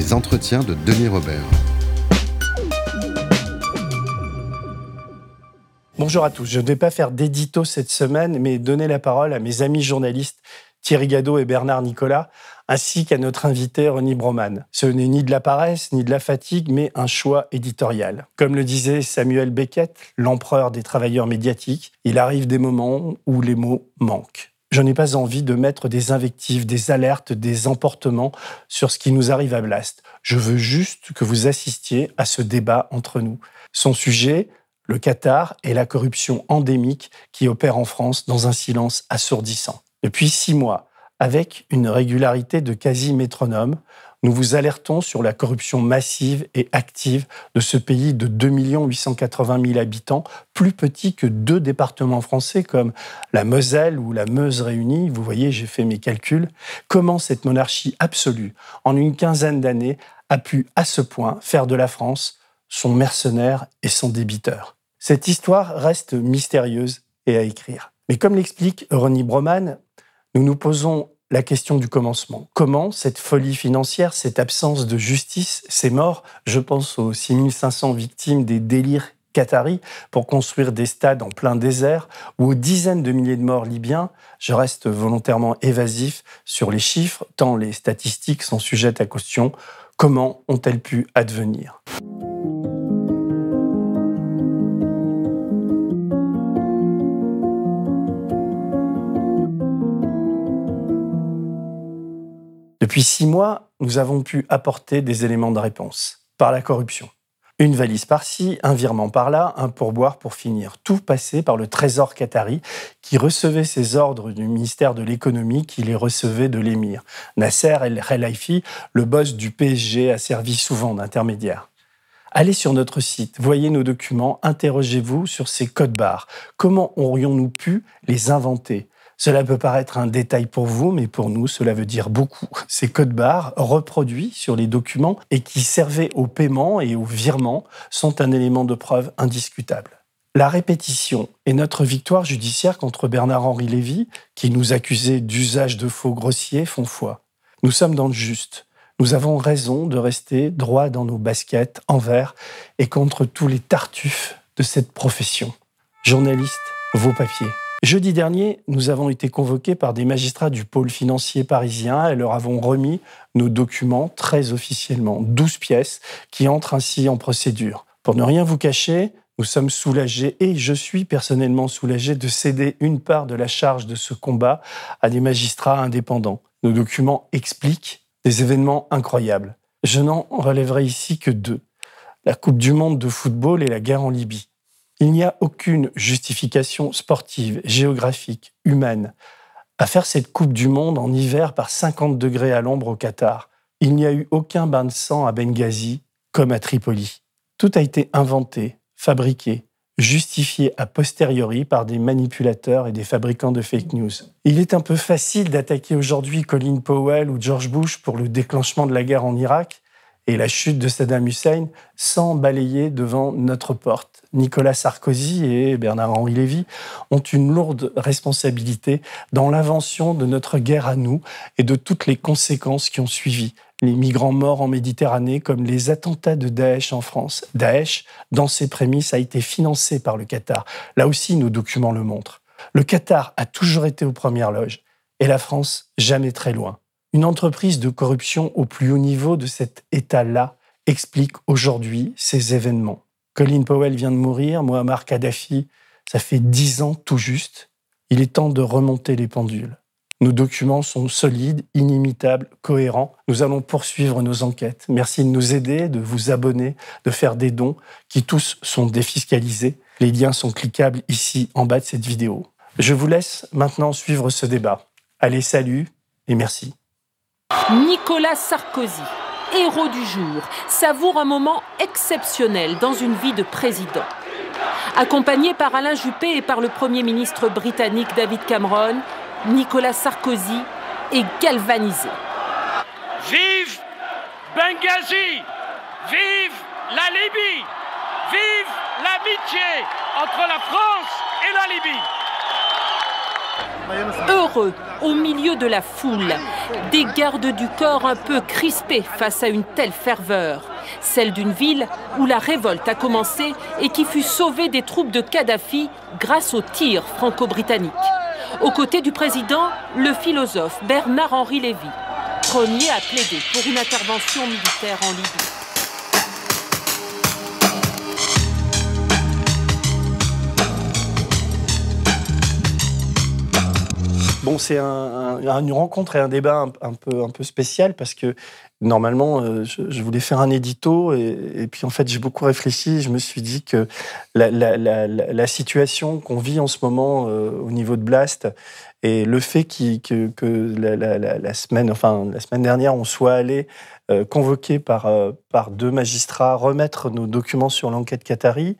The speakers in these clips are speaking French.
Les entretiens de Denis Robert. Bonjour à tous. Je ne vais pas faire d'édito cette semaine, mais donner la parole à mes amis journalistes Thierry Gadot et Bernard Nicolas, ainsi qu'à notre invité René Broman. Ce n'est ni de la paresse, ni de la fatigue, mais un choix éditorial. Comme le disait Samuel Beckett, l'empereur des travailleurs médiatiques, il arrive des moments où les mots manquent. Je n'ai pas envie de mettre des invectives, des alertes, des emportements sur ce qui nous arrive à Blast. Je veux juste que vous assistiez à ce débat entre nous. Son sujet, le Qatar et la corruption endémique qui opère en France dans un silence assourdissant. Depuis six mois, avec une régularité de quasi-métronome, nous vous alertons sur la corruption massive et active de ce pays de 2 880 000 habitants, plus petit que deux départements français comme la Moselle ou la Meuse réunie. Vous voyez, j'ai fait mes calculs. Comment cette monarchie absolue, en une quinzaine d'années, a pu à ce point faire de la France son mercenaire et son débiteur? Cette histoire reste mystérieuse et à écrire. Mais comme l'explique Ronnie Broman, nous nous posons la question du commencement. Comment cette folie financière, cette absence de justice, ces morts, je pense aux 6500 victimes des délires qataris pour construire des stades en plein désert ou aux dizaines de milliers de morts libyens, je reste volontairement évasif sur les chiffres, tant les statistiques sont sujettes à caution. Comment ont-elles pu advenir? Depuis six mois, nous avons pu apporter des éléments de réponse par la corruption. Une valise par-ci, un virement par-là, un pourboire pour finir. Tout passé par le trésor qatari qui recevait ses ordres du ministère de l'économie qui les recevait de l'émir. Nasser El Khelaifi, le boss du PSG, a servi souvent d'intermédiaire. Allez sur notre site, voyez nos documents, interrogez-vous sur ces codes barres. Comment aurions-nous pu les inventer? Cela peut paraître un détail pour vous, mais pour nous, cela veut dire beaucoup. Ces codes barres reproduits sur les documents et qui servaient au paiement et au virement sont un élément de preuve indiscutable. La répétition et notre victoire judiciaire contre Bernard-Henri Lévy, qui nous accusait d'usage de faux grossiers, font foi. Nous sommes dans le juste. Nous avons raison de rester droit dans nos baskets, envers et contre tous les tartuffes de cette profession. Journalistes, vos papiers. Jeudi dernier, nous avons été convoqués par des magistrats du pôle financier parisien et leur avons remis nos documents très officiellement, 12 pièces qui entrent ainsi en procédure. Pour ne rien vous cacher, nous sommes soulagés et je suis personnellement soulagé de céder une part de la charge de ce combat à des magistrats indépendants. Nos documents expliquent des événements incroyables. Je n'en relèverai ici que deux. La Coupe du Monde de football et la guerre en Libye. Il n'y a aucune justification sportive, géographique, humaine à faire cette Coupe du Monde en hiver par 50 degrés à l'ombre au Qatar. Il n'y a eu aucun bain de sang à Benghazi comme à Tripoli. Tout a été inventé, fabriqué, justifié a posteriori par des manipulateurs et des fabricants de fake news. Il est un peu facile d'attaquer aujourd'hui Colin Powell ou George Bush pour le déclenchement de la guerre en Irak, et la chute de Saddam Hussein sans balayer devant notre porte. Nicolas Sarkozy et Bernard-Henri Lévy ont une lourde responsabilité dans l'invention de notre guerre à nous et de toutes les conséquences qui ont suivi. Les migrants morts en Méditerranée comme les attentats de Daesh en France. Daesh, dans ses prémices, a été financé par le Qatar. Là aussi, nos documents le montrent. Le Qatar a toujours été aux premières loges et la France jamais très loin. Une entreprise de corruption au plus haut niveau de cet État-là explique aujourd'hui ces événements. Colin Powell vient de mourir, Muammar Kadhafi, ça fait dix ans tout juste. Il est temps de remonter les pendules. Nos documents sont solides, inimitables, cohérents. Nous allons poursuivre nos enquêtes. Merci de nous aider, de vous abonner, de faire des dons qui tous sont défiscalisés. Les liens sont cliquables ici en bas de cette vidéo. Je vous laisse maintenant suivre ce débat. Allez, salut et merci. Nicolas Sarkozy, héros du jour, savoure un moment exceptionnel dans une vie de président. Accompagné par Alain Juppé et par le Premier ministre britannique David Cameron, Nicolas Sarkozy est galvanisé. Vive Benghazi Vive la Libye Vive l'amitié entre la France et la Libye Heureux, au milieu de la foule, des gardes du corps un peu crispés face à une telle ferveur, celle d'une ville où la révolte a commencé et qui fut sauvée des troupes de Kadhafi grâce aux tirs franco-britanniques. Aux côtés du président, le philosophe Bernard-Henri Lévy, premier à plaider pour une intervention militaire en Libye. Bon, c'est une rencontre et un débat un, peu, un peu spécial parce que normalement, euh, je, voulais faire un édito et, puis en fait, j'ai beaucoup réfléchi. Je me suis dit que la, situation qu'on vit en ce moment euh, au niveau de Blast et le fait que, la, semaine, enfin, la semaine dernière, on soit allé euh, convoqué par, par deux magistrats remettre nos documents sur l'enquête Qatari,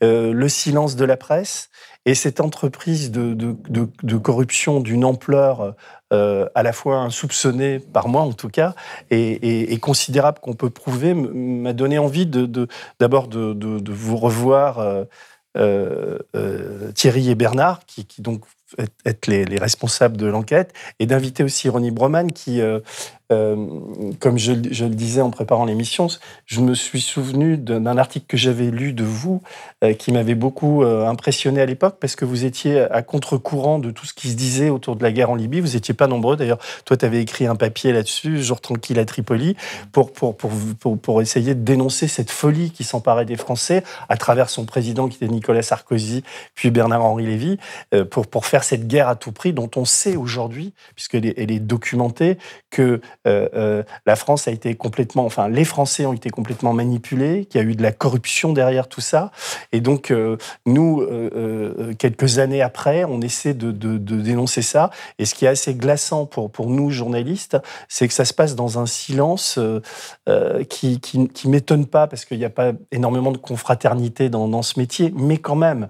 le silence de la presse et cette entreprise de, de, corruption d'une ampleur euh, à la fois insoupçonnée, par moi en tout cas, et, considérable qu'on peut prouver, m'a donné envie d'abord de, vous revoir, euh, euh, Thierry et Bernard, qui, qui donc être les, responsables de l'enquête, et d'inviter aussi Ronnie Broman, qui, comme je, le disais en préparant l'émission, je me suis souvenu d'un article que j'avais lu de vous, euh, qui m'avait beaucoup impressionné à l'époque, parce que vous étiez à contre-courant de tout ce qui se disait autour de la guerre en Libye. Vous n'étiez pas nombreux, d'ailleurs. Toi, tu avais écrit un papier là-dessus, Jour tranquille à Tripoli, pour, essayer de dénoncer cette folie qui s'emparait des Français, à travers son président, qui était Nicolas Sarkozy, puis Bernard-Henri Lévy, pour, faire cette guerre à tout prix dont on sait aujourd'hui, puisqu'elle est, elle est documentée, que euh, euh, la France a été complètement, enfin les Français ont été complètement manipulés, qu'il y a eu de la corruption derrière tout ça. Et donc euh, nous, quelques années après, on essaie de, dénoncer ça. Et ce qui est assez glaçant pour, nous journalistes, c'est que ça se passe dans un silence qui, qui, m'étonne pas parce qu'il n'y a pas énormément de confraternité dans, ce métier, mais quand même,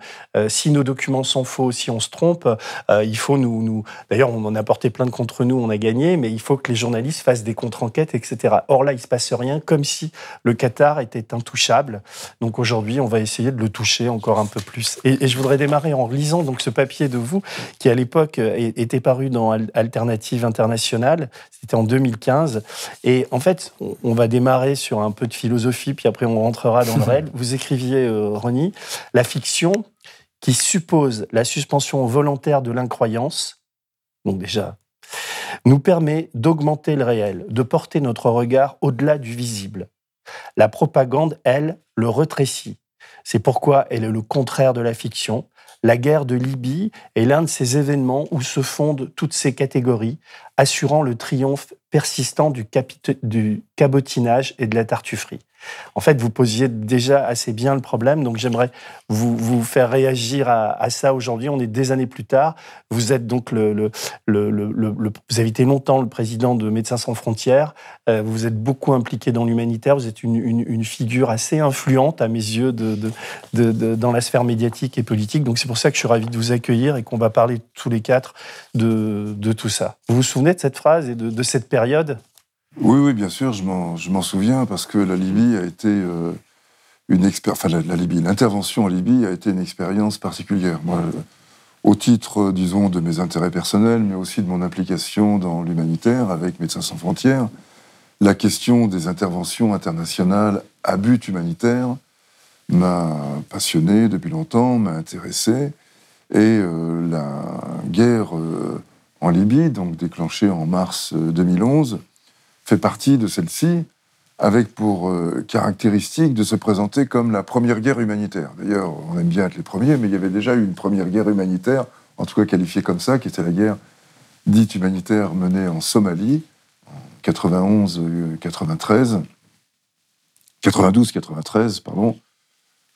si nos documents sont faux, si on se trompe, euh, il faut nous, nous... D'ailleurs, on en a porté plein de contre nous, on a gagné, mais il faut que les journalistes fassent des contre-enquêtes, etc. Or là, il se passe rien, comme si le Qatar était intouchable. Donc aujourd'hui, on va essayer de le toucher encore un peu plus. Et, je voudrais démarrer en lisant donc ce papier de vous, qui à l'époque était paru dans Alternative Internationale. C'était en 2015. Et en fait, on va démarrer sur un peu de philosophie, puis après on rentrera dans le réel. Vous écriviez, euh, Ronnie, la fiction qui suppose la suspension volontaire de l'incroyance, donc déjà, nous permet d'augmenter le réel, de porter notre regard au-delà du visible. La propagande, elle, le rétrécit. C'est pourquoi elle est le contraire de la fiction. La guerre de Libye est l'un de ces événements où se fondent toutes ces catégories, assurant le triomphe persistant du, du cabotinage et de la tartufferie. En fait, vous posiez déjà assez bien le problème, donc j'aimerais vous, vous faire réagir à, ça aujourd'hui. On est des années plus tard. Vous êtes donc le, vous avez été longtemps le président de Médecins sans frontières. Euh, vous êtes beaucoup impliqué dans l'humanitaire. Vous êtes une, figure assez influente à mes yeux dans la sphère médiatique et politique. Donc c'est pour ça que je suis ravi de vous accueillir et qu'on va parler tous les quatre de tout ça. Vous vous souvenez de cette phrase et de, cette période? Oui, oui, bien sûr, je m'en souviens parce que la Libye a été euh, une expérience. Enfin, la, Libye, l'intervention en Libye a été une expérience particulière. Moi, au titre, disons, de mes intérêts personnels, mais aussi de mon implication dans l'humanitaire avec Médecins sans frontières, la question des interventions internationales à but humanitaire m'a passionné depuis longtemps, m'a intéressé, et euh, la guerre euh, en Libye, donc déclenchée en mars 2011 fait partie de celle-ci, avec pour euh, caractéristique de se présenter comme la première guerre humanitaire. D'ailleurs, on aime bien être les premiers, mais il y avait déjà eu une première guerre humanitaire, en tout cas qualifiée comme ça, qui était la guerre dite humanitaire menée en Somalie, en 91-93, 92-93, pardon.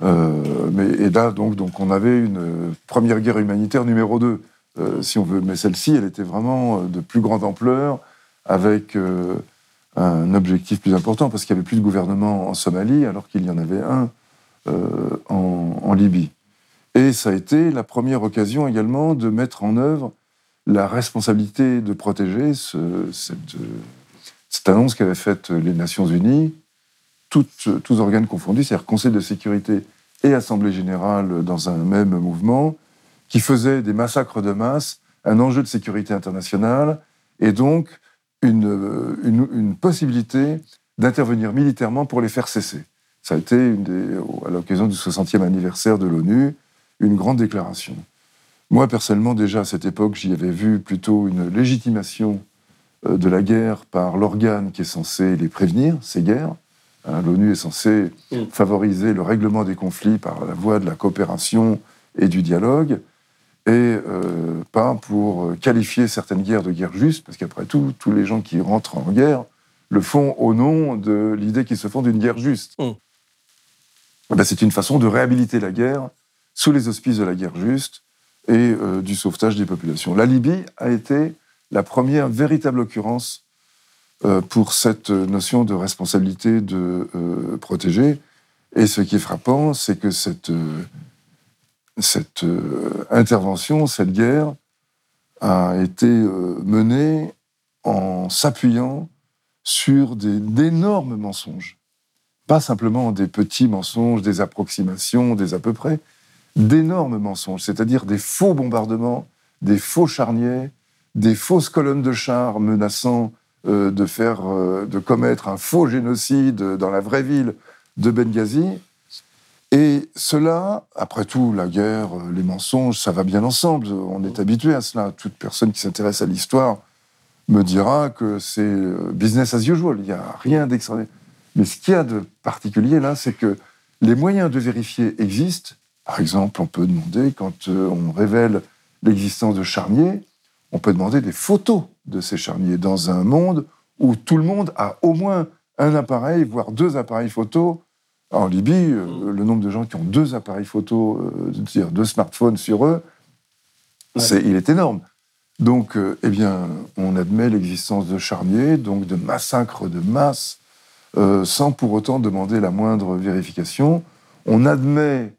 Euh, mais, et là, donc, donc, on avait une première guerre humanitaire numéro 2, euh, si on veut. Mais celle-ci, elle était vraiment de plus grande ampleur, avec un objectif plus important, parce qu'il n'y avait plus de gouvernement en Somalie, alors qu'il y en avait un en, Libye. Et ça a été la première occasion également de mettre en œuvre la responsabilité de protéger cette, cette, annonce qu'avaient faite les Nations Unies, tous organes confondus, c'est-à-dire Conseil de sécurité et Assemblée générale dans un même mouvement, qui faisait des massacres de masse un enjeu de sécurité internationale et donc une, une, possibilité d'intervenir militairement pour les faire cesser. Ça a été, une des, à l'occasion du 60e anniversaire de l'ONU, une grande déclaration. Moi, personnellement, déjà à cette époque, j'y avais vu plutôt une légitimation euh, de la guerre par l'organe qui est censé les prévenir, ces guerres. Hein, L'ONU est censée mm. favoriser le règlement des conflits par la voie de la coopération et du dialogue, et euh, pas pour qualifier certaines guerres de guerres justes, parce qu'après tout, tous les gens qui rentrent en guerre le font au nom de l'idée qu'ils se font d'une guerre juste. Mm. Eh ben, c'est une façon de réhabiliter la guerre sous les auspices de la guerre juste et euh, du sauvetage des populations. La Libye a été la première véritable occurrence euh, pour cette notion de responsabilité de euh, protéger. Et ce qui est frappant, c'est que cette, cette intervention, cette guerre, a été menée en s'appuyant sur d'énormes mensonges. Pas simplement des petits mensonges, des approximations, des à peu près, d'énormes mensonges, c'est-à-dire des faux bombardements, des faux charniers, des fausses colonnes de chars menaçant euh, euh, de commettre un faux génocide dans la vraie ville de Benghazi. Et cela, après tout, la guerre, euh, les mensonges, ça va bien ensemble. On est habitué à cela. Toute personne qui s'intéresse à l'histoire me dira que c'est business as usual. Il n'y a rien d'extraordinaire. Mais ce qu'il y a de particulier là, c'est que les moyens de vérifier existent par exemple, on peut demander, quand euh, on révèle l'existence de charniers, on peut demander des photos de ces charniers dans un monde où tout le monde a au moins un appareil, voire deux appareils photo. En Libye, euh, mm. le nombre de gens qui ont deux appareils photo, euh, deux smartphones sur eux, il est énorme. Donc, eh bien, on admet l'existence de charniers, donc de massacres de masse, sans pour autant demander la moindre vérification. On admet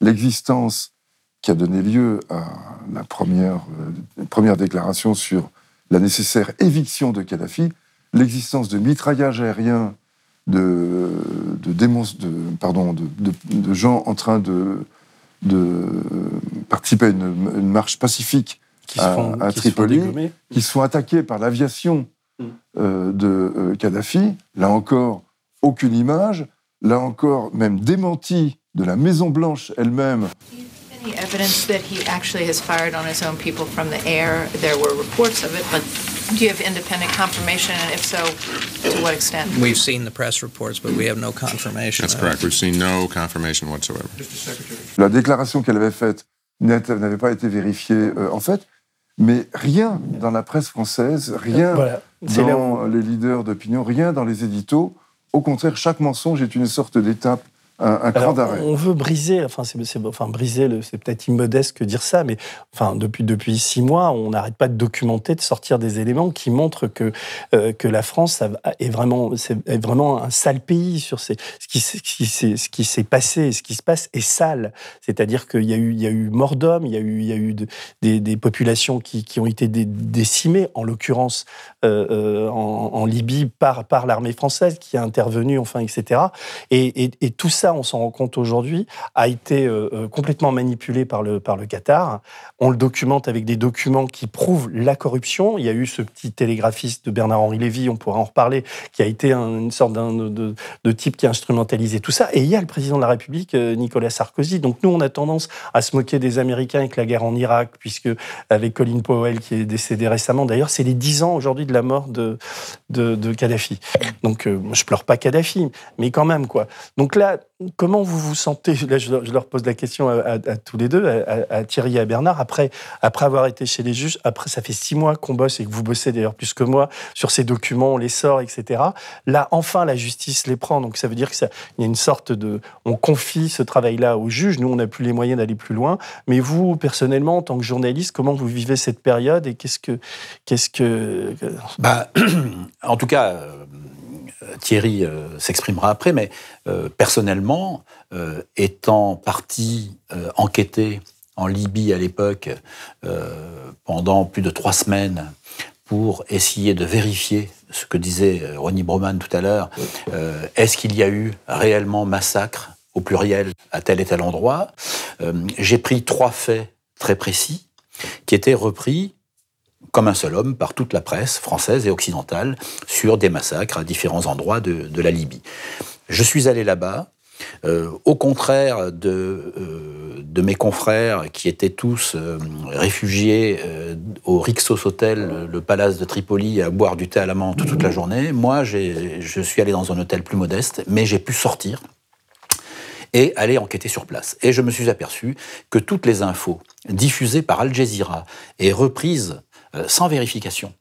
l'existence qui a donné lieu à la première, euh, première déclaration sur la nécessaire éviction de Kadhafi, l'existence de mitraillage aérien de, de, de, pardon, de, de, gens en train de, de participer à une, marche pacifique qui à, à Tripoli, qui sont attaqués par l'aviation mm. euh, de euh, Kadhafi. Là encore, aucune image. Là encore, même démenti de la Maison Blanche elle-même. Any evidence that he actually has fired on his own people from the air? There were reports of it, but do you have independent confirmation, and if so, to what extent? We've seen the press reports, but we have no confirmation. That's correct. We've seen no confirmation whatsoever. La déclaration qu'elle avait faite n'avait pas été vérifiée euh, en fait, mais rien dans la presse française, rien voilà. dans les leaders d'opinion, rien dans les éditos. Au contraire, chaque mensonge est une sorte d'étape un, d'arrêt. On veut briser, enfin, c'est, enfin briser, c'est peut-être immodeste que dire ça, mais enfin, depuis, depuis six mois, on n'arrête pas de documenter, de sortir des éléments qui montrent que, euh, que la France est vraiment, est vraiment un sale pays sur ces, ce, qui, ce, qui, ce qui s'est passé, ce qui se passe est sale. C'est-à-dire qu'il y a eu, il y a eu mort d'hommes, il y a eu, il y a eu des, des, populations qui, qui, ont été décimées, en l'occurrence euh, euh, en, en, Libye par, par l'armée française qui a intervenu, enfin, etc. Et, et, et tout ça on s'en rend compte aujourd'hui, a été euh, euh, complètement manipulé par le, par le Qatar. On le documente avec des documents qui prouvent la corruption. Il y a eu ce petit télégraphiste de Bernard-Henri Lévy, on pourra en reparler, qui a été une sorte de, de, type qui a instrumentalisé tout ça. Et il y a le président de la République, euh, Nicolas Sarkozy. Donc nous, on a tendance à se moquer des Américains avec la guerre en Irak, puisque avec Colin Powell, qui est décédé récemment, d'ailleurs, c'est les dix ans aujourd'hui de la mort de, de, Kadhafi. Donc je pleure pas Kadhafi, mais quand même, quoi. Donc là, comment vous vous sentez? Là, je, leur pose la question à, tous les deux, à, Thierry et à Bernard. Après, après avoir été chez les juges, après, ça fait six mois qu'on bosse et que vous bossez d'ailleurs plus que moi sur ces documents, on les sort, etc. Là, enfin, la justice les prend. Donc, ça veut dire qu'il y a une sorte de. On confie ce travail-là aux juges. Nous, on n'a plus les moyens d'aller plus loin. Mais vous, personnellement, en tant que journaliste, comment vous vivez cette période et qu'est-ce que. Qu'est-ce que... Bah, en tout cas. Euh, Thierry euh, s'exprimera après, mais euh, personnellement, euh, étant parti enquêter en Libye à l'époque pendant plus de trois semaines pour essayer de vérifier ce que disait Ronnie Broman tout à l'heure, est-ce qu'il y a eu réellement massacre au pluriel à tel et tel endroit? J'ai pris trois faits très précis qui étaient repris comme un seul homme par toute la presse française et occidentale sur des massacres à différents endroits de, la Libye. Je suis allé là-bas, euh, au contraire de, euh, de, mes confrères qui étaient tous euh, réfugiés au Rixos Hotel, le palace de Tripoli, à boire du thé à la menthe toute la journée, moi je suis allé dans un hôtel plus modeste, mais j'ai pu sortir et aller enquêter sur place. Et je me suis aperçu que toutes les infos diffusées par Al Jazeera et reprises sans vérification.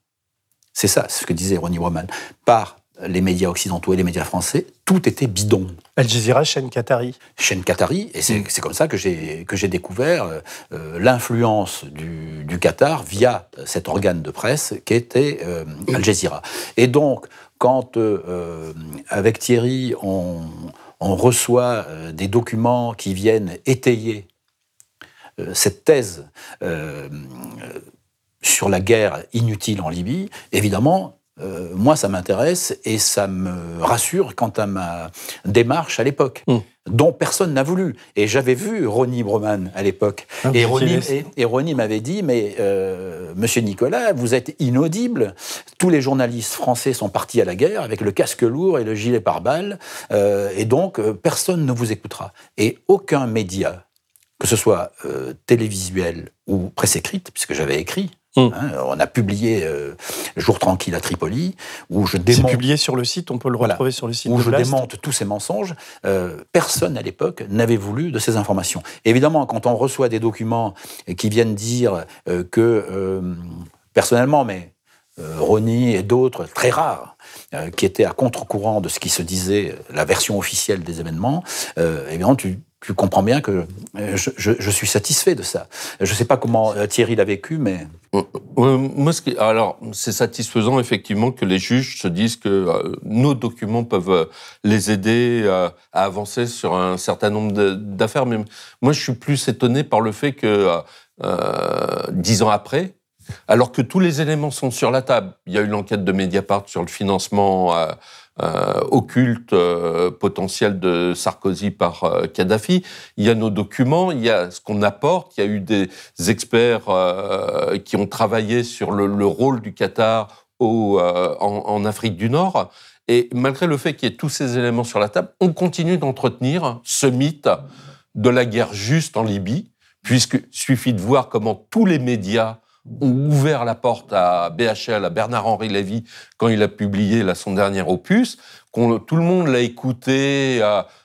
C'est ça, ce que disait Ronnie Woman. Par les médias occidentaux et les médias français, tout était bidon. Al Jazeera, chaîne Qatari. Chaîne Qatari, et c'est mm. comme ça que j'ai découvert euh, euh, l'influence du, Qatar via cet organe de presse qui était Al Jazeera. Et donc, quand avec Thierry, on, on reçoit des documents qui viennent étayer cette thèse sur la guerre inutile en Libye, évidemment, euh, moi, ça m'intéresse et ça me rassure quant à ma démarche à l'époque, hmm. dont personne n'a voulu. Et j'avais vu Ronnie Broman à l'époque. Ah, et, Ronnie, m'avait dit, mais euh, monsieur Nicolas, vous êtes inaudible. Tous les journalistes français sont partis à la guerre avec le casque lourd et le gilet pare-balles, euh, et donc personne ne vous écoutera. Et aucun média, que ce soit télévisuel ou presse écrite, puisque j'avais écrit, Hum. Hein, on a publié euh, Jour tranquille à Tripoli, où je démonte. C'est publié sur le site, on peut le retrouver sur le site. Où je démonte tous ces mensonges. Euh, personne à l'époque n'avait voulu de ces informations. Évidemment, quand on reçoit des documents qui viennent dire euh, que, personnellement, mais Ronnie et d'autres, très rares, qui étaient à contre-courant de ce qui se disait, la version officielle des événements, évidemment, tu, tu comprends bien que euh, je, suis satisfait de ça. Je ne sais pas comment euh, Thierry l'a vécu, mais... Ce alors, c'est satisfaisant, effectivement, que les juges se disent que euh, nos documents peuvent les aider à avancer sur un certain nombre d'affaires. Mais moi, je suis plus étonné par le fait que, dix ans après, alors que tous les éléments sont sur la table, il y a eu l'enquête de Mediapart sur le financement euh, occulte euh, potentiel de Sarkozy par euh, Kadhafi. Il y a nos documents, il y a ce qu'on apporte. Il y a eu des experts qui ont travaillé sur le, rôle du Qatar au, en, Afrique du Nord. Et malgré le fait qu'il y ait tous ces éléments sur la table, on continue d'entretenir ce mythe de la guerre juste en Libye, puisque suffit de voir comment tous les médias ont ouvert la porte à BHL, à Bernard-Henri Lévy, quand il a publié là, son dernier opus, tout le monde l'a écouté,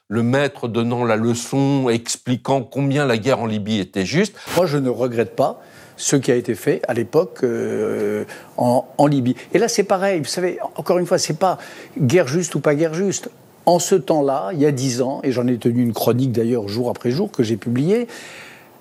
le maître donnant la leçon, expliquant combien la guerre en Libye était juste. Moi, je ne regrette pas ce qui a été fait à l'époque euh, en, en, Libye. Et là, c'est pareil. Vous savez, encore une fois, c'est pas guerre juste ou pas guerre juste. En ce temps-là, il y a dix ans, et j'en ai tenu une chronique d'ailleurs jour après jour que j'ai publiée,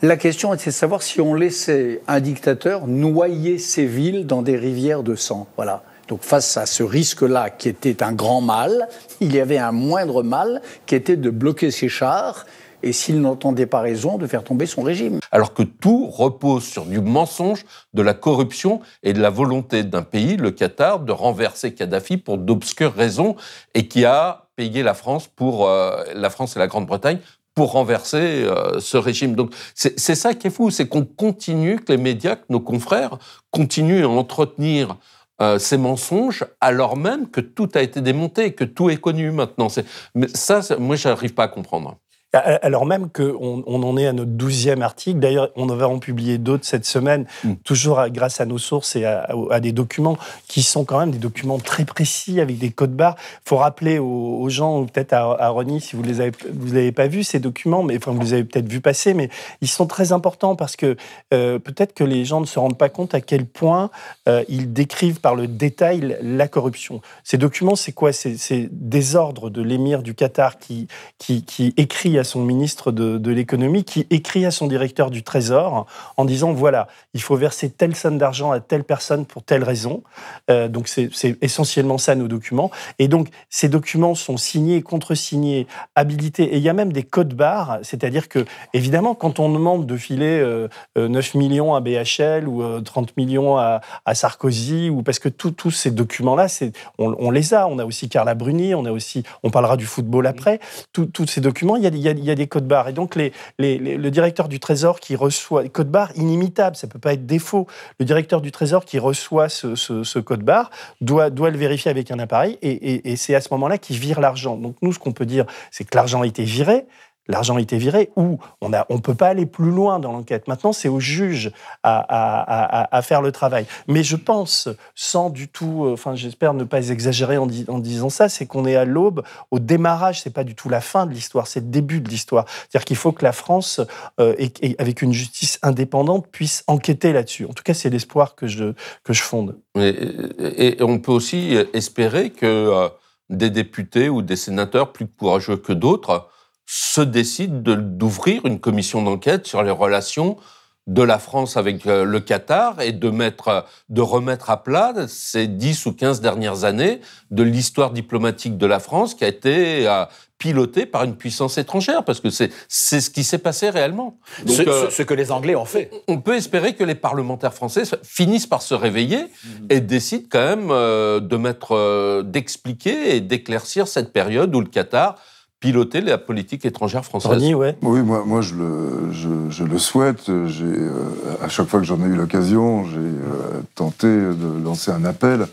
la question était de savoir si on laissait un dictateur noyer ses villes dans des rivières de sang. Voilà. Donc face à ce risque-là, qui était un grand mal, il y avait un moindre mal, qui était de bloquer ses chars et s'il n'entendait pas raison, de faire tomber son régime. Alors que tout repose sur du mensonge, de la corruption et de la volonté d'un pays, le Qatar, de renverser Kadhafi pour d'obscures raisons et qui a payé la France pour euh, la France et la Grande-Bretagne pour renverser euh, ce régime. Donc c'est ça qui est fou, c'est qu'on continue, que les médias, que nos confrères continuent à entretenir euh, ces mensonges alors même que tout a été démonté, que tout est connu maintenant. Mais ça, moi, je n'arrive pas à comprendre. Alors même qu'on on en est à notre douzième article. D'ailleurs, on va en publier d'autres cette semaine, mm. toujours grâce à nos sources et à, des documents qui sont quand même des documents très précis avec des codes barres. Il faut rappeler aux, gens, ou peut-être à, à Ronnie, si vous les avez, vous pas vus ces documents, mais enfin vous les avez peut-être vus passer, mais ils sont très importants parce que euh, peut-être que les gens ne se rendent pas compte à quel point euh, ils décrivent par le détail la corruption. Ces documents, c'est quoi? C'est des ordres de l'émir du Qatar qui, qui, qui écrit à son ministre de, l'économie, qui écrit à son directeur du Trésor en disant voilà, il faut verser telle somme d'argent à telle personne pour telle raison. Euh, donc c'est essentiellement ça nos documents. Et donc ces documents sont signés, contre-signés, habilités. Et il y a même des codes barres, c'est-à-dire que évidemment quand on demande de filer 9 euh, euh, millions à BHL ou 30 millions à, Sarkozy, ou parce que tous ces documents-là, on, on, les a. On a aussi Carla Bruni, on a aussi, on parlera du football après. Tous ces documents, il y a, il y a des codes barres. Et donc, le directeur du Trésor qui reçoit, code barre inimitable, ça peut pas être défaut. Le directeur du Trésor qui reçoit ce, code barre doit, doit le vérifier avec un appareil et, et c'est à ce moment-là qu'il vire l'argent. Donc, nous, ce qu'on peut dire, c'est que l'argent a été viré, l'argent a été viré, ou on ne on peut pas aller plus loin dans l'enquête. Maintenant, c'est au juge à, faire le travail. Mais je pense, sans du tout, euh, enfin j'espère ne pas exagérer en, disant ça, c'est qu'on est à l'aube, au démarrage, c'est pas du tout la fin de l'histoire, c'est le début de l'histoire. C'est-à-dire qu'il faut que la France, euh, avec une justice indépendante, puisse enquêter là-dessus. En tout cas, c'est l'espoir que je, que je fonde. Et, et, on peut aussi espérer que euh, des députés ou des sénateurs plus courageux que d'autres se décide d'ouvrir une commission d'enquête sur les relations de la France avec euh, le Qatar et de mettre, de remettre à plat ces 10 ou 15 dernières années de l'histoire diplomatique de la France qui a été euh, pilotée par une puissance étrangère, parce que c'est ce qui s'est passé réellement. Euh, ce, que les Anglais ont fait. On peut espérer que les parlementaires français finissent par se réveiller mhm. et décident quand même de mettre, d'expliquer et d'éclaircir cette période où le Qatar piloter la politique étrangère française. ouais. Oui, moi, moi je, le, je, le souhaite. J'ai, euh, à chaque fois que j'en ai eu l'occasion, j'ai euh, tenté de lancer un appel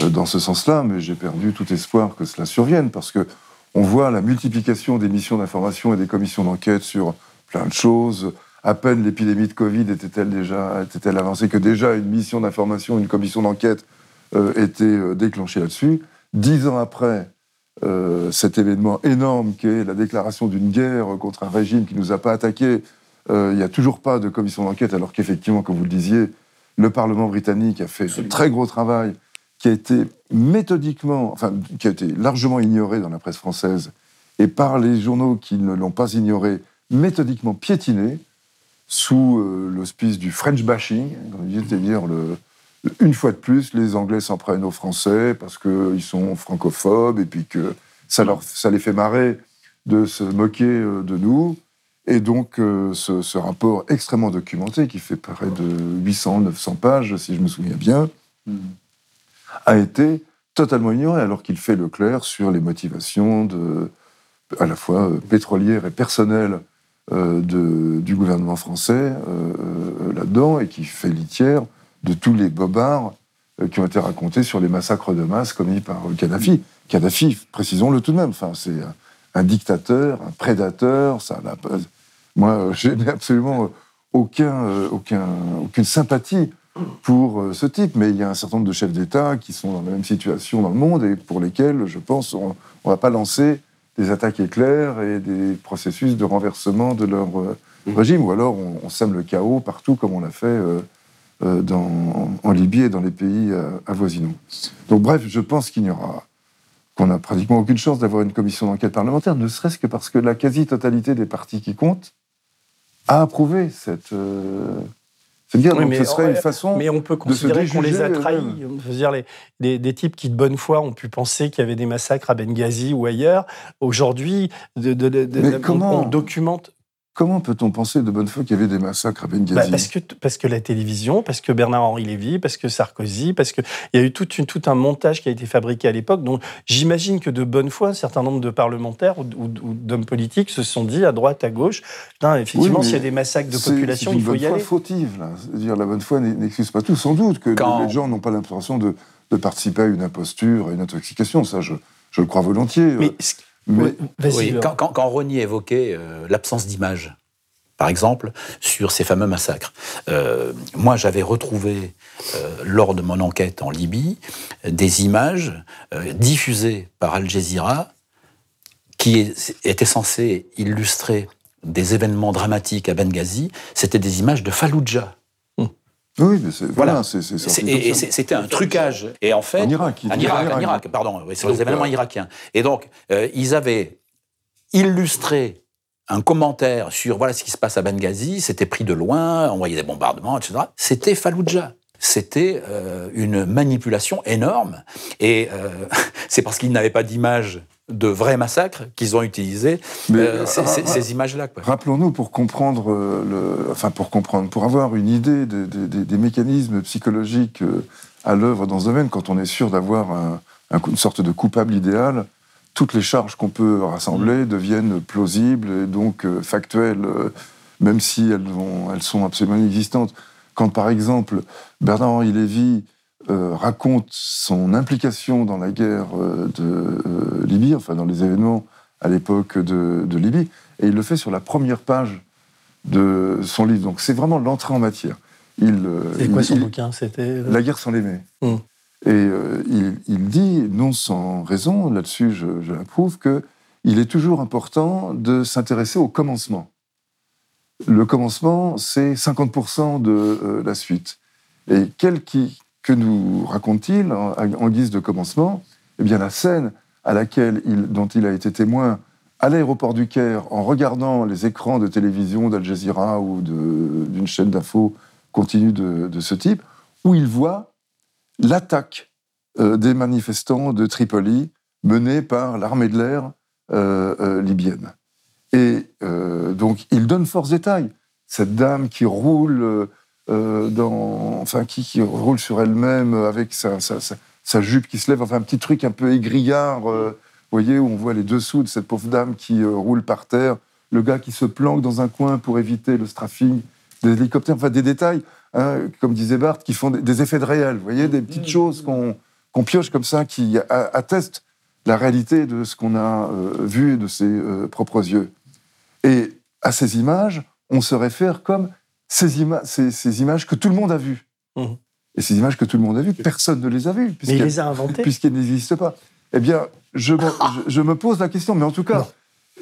euh, dans ce sens-là, mais j'ai perdu tout espoir que cela survienne, parce que on voit la multiplication des missions d'information et des commissions d'enquête sur plein de choses. À peine l'épidémie de Covid était-elle déjà était-elle avancée que déjà une mission d'information, une commission d'enquête était déclenchée là-dessus. Dix ans après, euh, cet événement énorme qui est la déclaration d'une guerre contre un régime qui ne nous a pas attaqué. Euh, il n'y a toujours pas de commission d'enquête, alors qu'effectivement, comme vous le disiez, le Parlement britannique a fait un très gros travail qui a été méthodiquement, enfin, qui a été largement ignoré dans la presse française et par les journaux qui ne l'ont pas ignoré, méthodiquement piétiné sous euh, l'auspice du French bashing, c'est-à-dire le, une fois de plus, les Anglais s'en prennent aux Français parce qu'ils sont francophobes et puis que ça, leur, ça les fait marrer de se moquer euh, de nous. Et donc, euh, ce, rapport extrêmement documenté, qui fait près de 800, 900 pages, si je me souviens bien, hmm. a été totalement ignoré, alors qu'il fait le clair sur les motivations de, à la fois euh, pétrolières et personnelles du gouvernement français là-dedans, et qui fait litière de tous les bobards euh, qui ont été racontés sur les massacres de masse commis par euh, Kadhafi. Kadhafi, précisons-le tout de même, enfin, c'est un, dictateur, un prédateur, ça n'a pas... Moi, euh, je n'ai absolument aucun, aucun, aucune sympathie pour ce type, mais il y a un certain nombre de chefs d'État qui sont dans la même situation dans le monde et pour lesquels, je pense, on ne va pas lancer des attaques éclairs et des processus de renversement de leur régime, ou alors on, sème le chaos partout comme on l'a fait euh, dans, en Libye et dans les pays euh, avoisinants. Donc bref, je pense qu'il n'y aura qu'on n'a pratiquement aucune chance d'avoir une commission d'enquête parlementaire, ne serait-ce que parce que la quasi-totalité des partis qui comptent a approuvé cette, euh, guerre. Donc ce serait une façon Mais on peut considérer qu'on les a trahis. dire, les, des types qui, de bonne foi, ont pu penser qu'il y avait des massacres à Benghazi ou ailleurs. Aujourd'hui, de, on, documente Comment peut-on penser de bonne foi qu'il y avait des massacres à Benghazi bah, parce, que, parce que la télévision, parce que Bernard-Henri Lévy, parce que Sarkozy, parce qu'il y a eu tout, une, tout un montage qui a été fabriqué à l'époque. Donc j'imagine que de bonne foi, un certain nombre de parlementaires ou, d'hommes politiques se sont dit à droite, à gauche, effectivement, s'il y a des massacres de population, il faut y aller. C'est fautive, là. dire la bonne foi n'excuse pas tout. Sans doute que les gens n'ont pas l'impression de, participer à une imposture, à une intoxication. Ça, je, je le crois volontiers. Mais Mais Oui, quand, quand, quand Rogny évoquait euh, l'absence d'image, par exemple, sur ces fameux massacres, euh, moi j'avais retrouvé, euh, lors de mon enquête en Libye, des images euh, diffusées par Al Jazeera qui étaient censées illustrer des événements dramatiques à Benghazi. C'était des images de Fallujah. Oui, mais c'est voilà, c'est sorti Et, et c'était un trucage. Et en fait, En Irak, en Irak, Irak. Irak, pardon, oui, c'est les événements irakiens. Et donc, euh, ils avaient illustré un commentaire sur voilà ce qui se passe à Benghazi, c'était pris de loin, on voyait des bombardements, etc. C'était Fallujah. C'était euh, une manipulation énorme. Et euh, c'est parce qu'ils n'avaient pas d'image de vrais massacres qu'ils ont utilisé Mais, euh, ces, euh, ces- images-là. Rappelons-nous pour comprendre euh, le, enfin pour comprendre, pour avoir une idée des, des- des- des mécanismes psychologiques euh, à l'œuvre dans ce domaine, quand on est sûr d'avoir un- un- une sorte de coupable idéal, toutes les charges qu'on peut rassembler deviennent plausibles et donc factuelles, même si elles, elles sont absolument inexistantes. Quand par exemple Bernard-Henri Lévy euh, raconte son implication dans la guerre euh, de euh, Libye, enfin dans les événements à l'époque de, de Libye, et il le fait sur la première page de son livre. Donc c'est vraiment l'entrée en matière. Il, quoi il- son il- bouquin? C'était. La guerre sans l'aimer. Mm. Et euh, il, il dit, non sans raison, là-dessus je, je l'approuve, que il est toujours important de s'intéresser au commencement. Le commencement, c'est 50% de euh, la suite. Et quel qui, que nous raconte-t-il en, guise de commencement? Eh bien, la scène à laquelle il, dont il a été témoin à l'aéroport du Caire, en regardant les écrans de télévision d'Al Jazeera ou d'une chaîne d'infos continue de, ce type, où il voit l'attaque euh, des manifestants de Tripoli menée par l'armée de l'air euh, euh, libyenne. Et donc, il donne force détail. Cette dame qui roule, euh, euh, dans, enfin, qui, qui roule sur elle-même avec sa, sa- sa- sa jupe qui se lève, enfin, un petit truc un peu aigriard, euh, vous voyez, où on voit les dessous de cette pauvre dame qui euh, roule par terre, le gars qui se planque dans un coin pour éviter le strafing des hélicoptères, enfin, des détails, hein, comme disait Barthes, qui font des, des effets de réel, vous voyez, des petites choses qu'on pioche comme ça, qui attestent la réalité de ce qu'on a euh, vu de ses euh, propres yeux. Et à ces images, on se réfère comme ces, ima- ces, ces images que tout le monde a vues. Et ces images que tout le monde a vues, personne ne les a vues, Mais il les a inventés. puisqu'elles n'existent pas. Eh bien, je me, je, je me pose la question, mais en tout cas,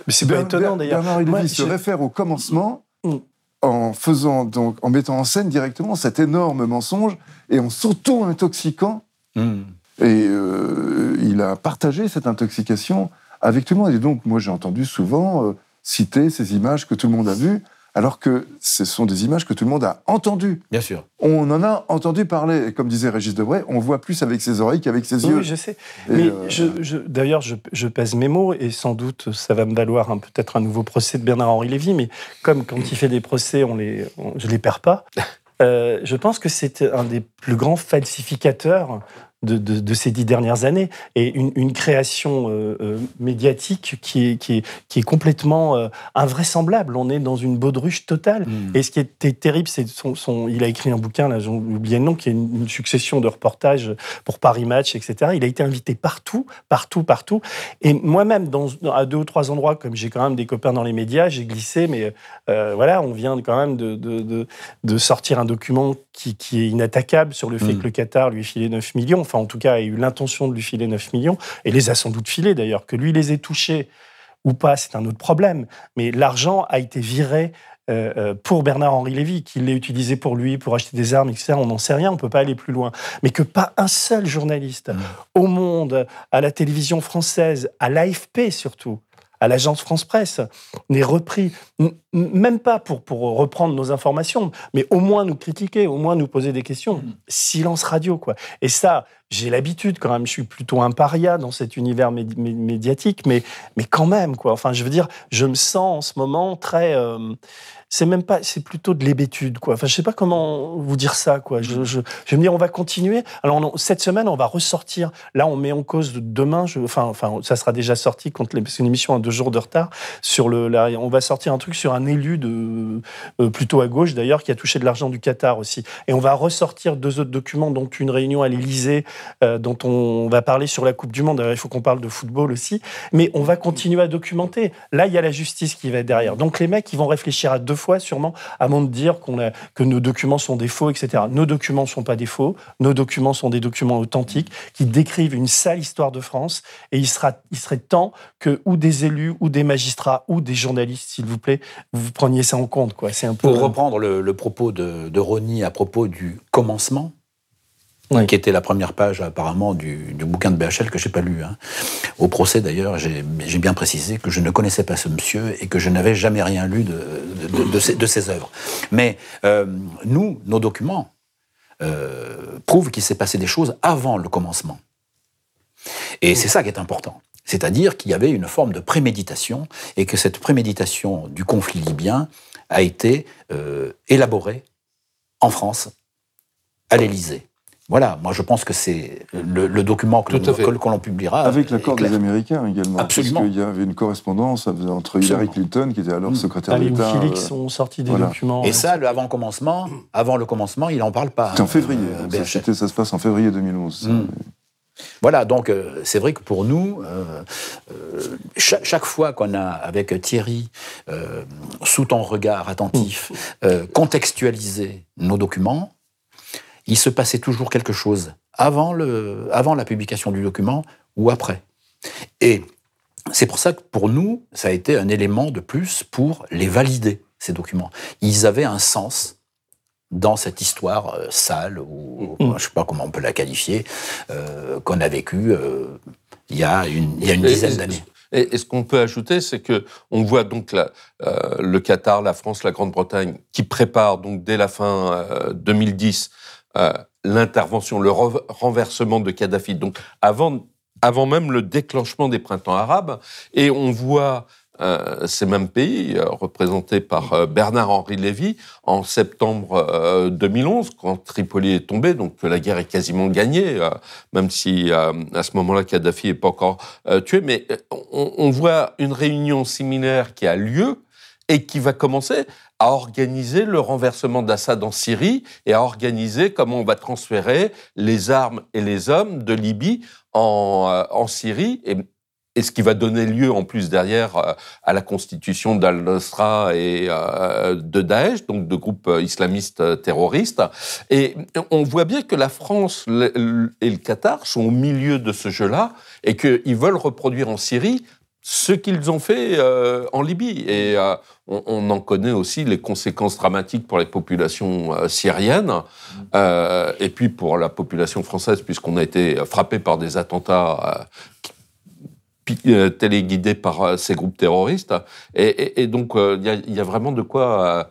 Mais c'est pas étonnant d'ailleurs. Bernard Lévy se je- réfère au commencement Mm. en faisant donc en mettant en scène directement cet énorme mensonge et en s'auto-intoxiquant. Hmm. Et euh, il a partagé cette intoxication avec tout le monde. Et donc, moi, j'ai entendu souvent euh, citer ces images que tout le monde a vues, alors que ce sont des images que tout le monde a entendues. Bien sûr. On en a entendu parler. Et comme disait Régis Debray, on voit plus avec ses oreilles qu'avec ses yeux. Oui, je sais. Et, Mais euh, je, je- d'ailleurs, je, je pèse mes mots et sans doute ça va me valoir peut-être un nouveau procès de Bernard-Henri Lévy. Mais comme quand il fait des procès, on les, on- je les perds pas. euh, je pense que c'est un des plus grands falsificateurs de, de- de ces dix dernières années et une, une création euh, euh, médiatique qui est, qui est, qui est complètement euh, invraisemblable. On est dans une baudruche totale. Hmm. Et ce qui était terrible, c'est son, son- il a écrit un bouquin, là, j'ai oublié le nom, qui est une, une succession de reportages pour Paris Match, etc. Il a été invité partout, partout, partout. Et moi-même, dans, à deux ou trois endroits, comme j'ai quand même des copains dans les médias, j'ai glissé, mais voilà, on vient quand même de, de, de- sortir un document qui, qui est inattaquable sur le fait Mm. que le Qatar lui ait filé 9 millions, enfin en tout cas a eu l'intention de lui filer 9 millions, et les a sans doute filés d'ailleurs. Que lui les ait touchés ou pas, c'est un autre problème. Mais l'argent a été viré euh, euh, pour Bernard-Henri Lévy, qu'il l'ait utilisé pour lui, pour acheter des armes, etc. On n'en sait rien, on ne peut pas aller plus loin. Mais que pas un seul journaliste au monde, à la télévision française, à l'AFP surtout, à l'agence France Presse, n'ait repris, même pas pour, pour reprendre nos informations, mais au moins nous critiquer, au moins nous poser des questions. Silence radio, quoi. Et ça, j'ai l'habitude quand même, je suis plutôt un paria dans cet univers médi- mé- médiatique, mais, mais quand même, quoi. Enfin, je veux dire, je me sens en ce moment très. euh, c'est même pas, c'est plutôt de l'hébétude, quoi. Enfin, je sais pas comment vous dire ça, quoi. Je, je, je vais me dire, on va continuer. Alors, on- cette semaine, on va ressortir. Là, on met en cause de demain, je, enfin, enfin, ça sera déjà sorti contre les, parce qu'une émission a deux jours de retard sur le, on va sortir un truc sur un un élu de, euh, plutôt à gauche d'ailleurs, qui a touché de l'argent du Qatar aussi. Et on va ressortir deux autres documents, dont une réunion à l'Élysée, euh, dont on va parler sur la Coupe du Monde. Il faut qu'on parle de football aussi. Mais on va continuer à documenter. Là, il y a la justice qui va être derrière. Donc les mecs, ils vont réfléchir à deux fois sûrement avant de dire qu'on a, que nos documents sont des faux, etc. Nos documents ne sont pas des faux. Nos documents sont des documents authentiques qui décrivent une sale histoire de France. Et il, sera, il serait temps que ou des élus, ou des magistrats, ou des journalistes, s'il vous plaît, vous preniez ça en compte. Quoi. Un peu... Pour reprendre le, propos de, de Rony à propos du commencement, qui était la première page apparemment du, bouquin de BHL que j'ai pas lu. Hein. Au procès d'ailleurs, j'ai bien précisé que je ne connaissais pas ce monsieur et que je n'avais jamais rien lu de, de, ses, œuvres. Mais euh, nous, nos documents euh, prouvent qu'il s'est passé des choses avant le commencement. Et c'est ça qui est important. C'est-à-dire qu'il y avait une forme de préméditation et que cette préméditation du conflit libyen a été euh, élaborée en France, à l'Élysée. Voilà, moi je pense que c'est le, document que l'on publiera. Avec l'accord des Américains également. Absolument. Parce qu'il y avait une correspondance entre Hillary Clinton, qui était alors mm. secrétaire d'État. Les Félix sont sortis des documents. Et ça, le, avant, le commencement, avant le commencement, il n'en parle pas. C'est en février. Euh, ça, ça, se passe en février 2011. Mm. Voilà, donc euh, c'est vrai que pour nous, euh, chaque, fois qu'on a, avec Thierry, sous ton regard attentif, mm. contextualisé nos documents, il se passait toujours quelque chose avant, le, avant la publication du document ou après. Et c'est pour ça que pour nous, ça a été un élément de plus pour les valider, ces documents. Ils avaient un sens dans cette histoire euh, sale, ou mm. je ne sais pas comment on peut la qualifier, euh, qu'on a vécue euh, il, y a une, il une dizaine d'années. Et, ce qu'on peut ajouter, c'est que on voit donc le Qatar, la France, la Grande-Bretagne qui préparent donc dès la fin 2010 euh, l'intervention, le renversement de Kadhafi. Donc avant, avant même le déclenchement des printemps arabes, et on voit ces mêmes pays, euh, représentés par Bernard-Henri Lévy, en septembre 2011, quand Tripoli est tombé, donc la guerre est quasiment gagnée, même si à ce moment-là Kadhafi n'est pas encore tué. Mais on, voit une réunion similaire qui a lieu et qui va commencer à organiser le renversement d'Assad en Syrie et à organiser comment on va transférer les armes et les hommes de Libye en, euh, Syrie. Et, ce qui va donner lieu en plus derrière euh, à la constitution d'Al-Nusra et euh, de Daesh, donc de groupes islamistes terroristes. Et on voit bien que la France et le Qatar sont au milieu de ce jeu-là et qu'ils veulent reproduire en Syrie ce qu'ils ont fait euh, en Libye. Et euh, on, en connaît aussi les conséquences dramatiques pour les populations euh, syriennes et puis pour la population française, puisqu'on a été frappé par des attentats téléguidés par ces groupes terroristes. Et, donc, il y, a vraiment de quoi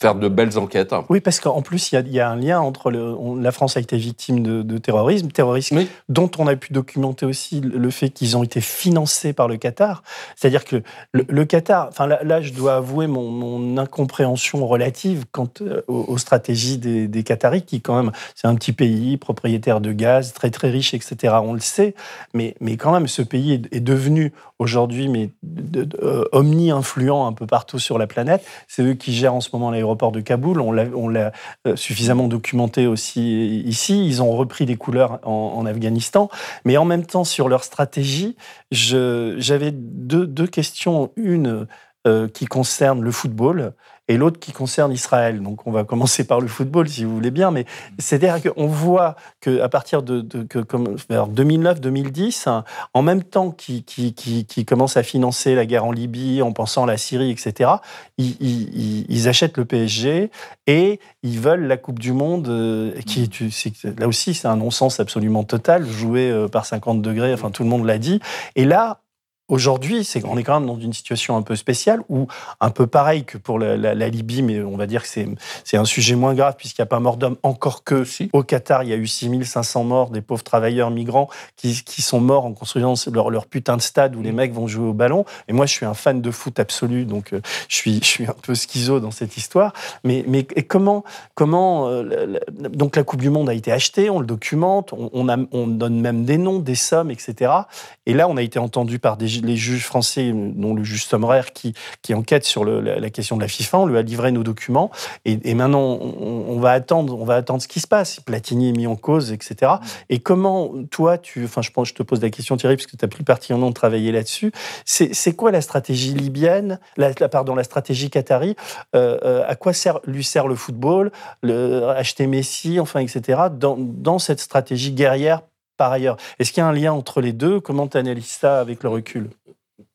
faire de belles enquêtes. Oui, parce qu'en plus, il y, a un lien entre le, la France a été victime de, terrorisme, terrorisme dont on a pu documenter aussi le fait qu'ils ont été financés par le Qatar. C'est-à-dire que le, Qatar, enfin là, je dois avouer mon, incompréhension relative quant euh, aux, stratégies des, des, Qataris, qui quand même, c'est un petit pays propriétaire de gaz, très très riche, etc. On le sait, mais, mais quand même, ce pays est, est devenu aujourd'hui mais euh, omni-influent un peu partout sur la planète. C'est eux qui gèrent en ce moment l'aéroport de Kaboul. On l'a euh, suffisamment documenté aussi ici. Ils ont repris des couleurs en, Afghanistan. Mais en même temps, sur leur stratégie, j'avais deux, deux, questions. Une euh, qui concerne le football et l'autre qui concerne Israël. Donc on va commencer par le football si vous voulez bien, mais c'est-à-dire qu'on voit qu'à partir de, que, comme, vers 2009-2010, hein, en même temps qu'ils qui, qui, commencent à financer la guerre en Libye en pensant à la Syrie, etc., ils, achètent le PSG et ils veulent la Coupe du Monde, euh, là aussi c'est un non-sens absolument total, joué euh, par 50 degrés, enfin tout le monde l'a dit. Et là, Aujourd'hui, on est quand même dans une situation un peu spéciale où, un peu pareil que pour la, Libye, mais on va dire que c'est un sujet moins grave puisqu'il n'y a pas mort d'homme, encore que au Qatar, il y a eu 6500 morts, des pauvres travailleurs migrants qui, qui sont morts en construisant leur, leur, putain de stade où les mecs vont jouer au ballon. Et moi, je suis un fan de foot absolu, donc euh, je, suis, je suis un peu schizo dans cette histoire. Mais, mais et comment, comment euh, donc la Coupe du Monde a été achetée, on le documente, on, on, a, on donne même des noms, des sommes, etc. Et là, on a été entendu par des les juges français, dont le juge Sommerer, qui, enquête sur la, question de la FIFA, on lui a livré nos documents. Et, maintenant, on, va attendre, on va attendre ce qui se passe. Platini est mis en cause, etc. Et comment, toi, tu, enfin, je je te pose la question, Thierry, parce que tu as plus particulièrement travaillé là-dessus. C'est quoi la stratégie libyenne, la, pardon, la stratégie qatari euh, euh, À quoi lui sert le football, le, acheter Messi, enfin, etc. Dans cette stratégie guerrière par ailleurs? Est-ce qu'il y a un lien entre les deux? Comment tu analyses ça avec le recul?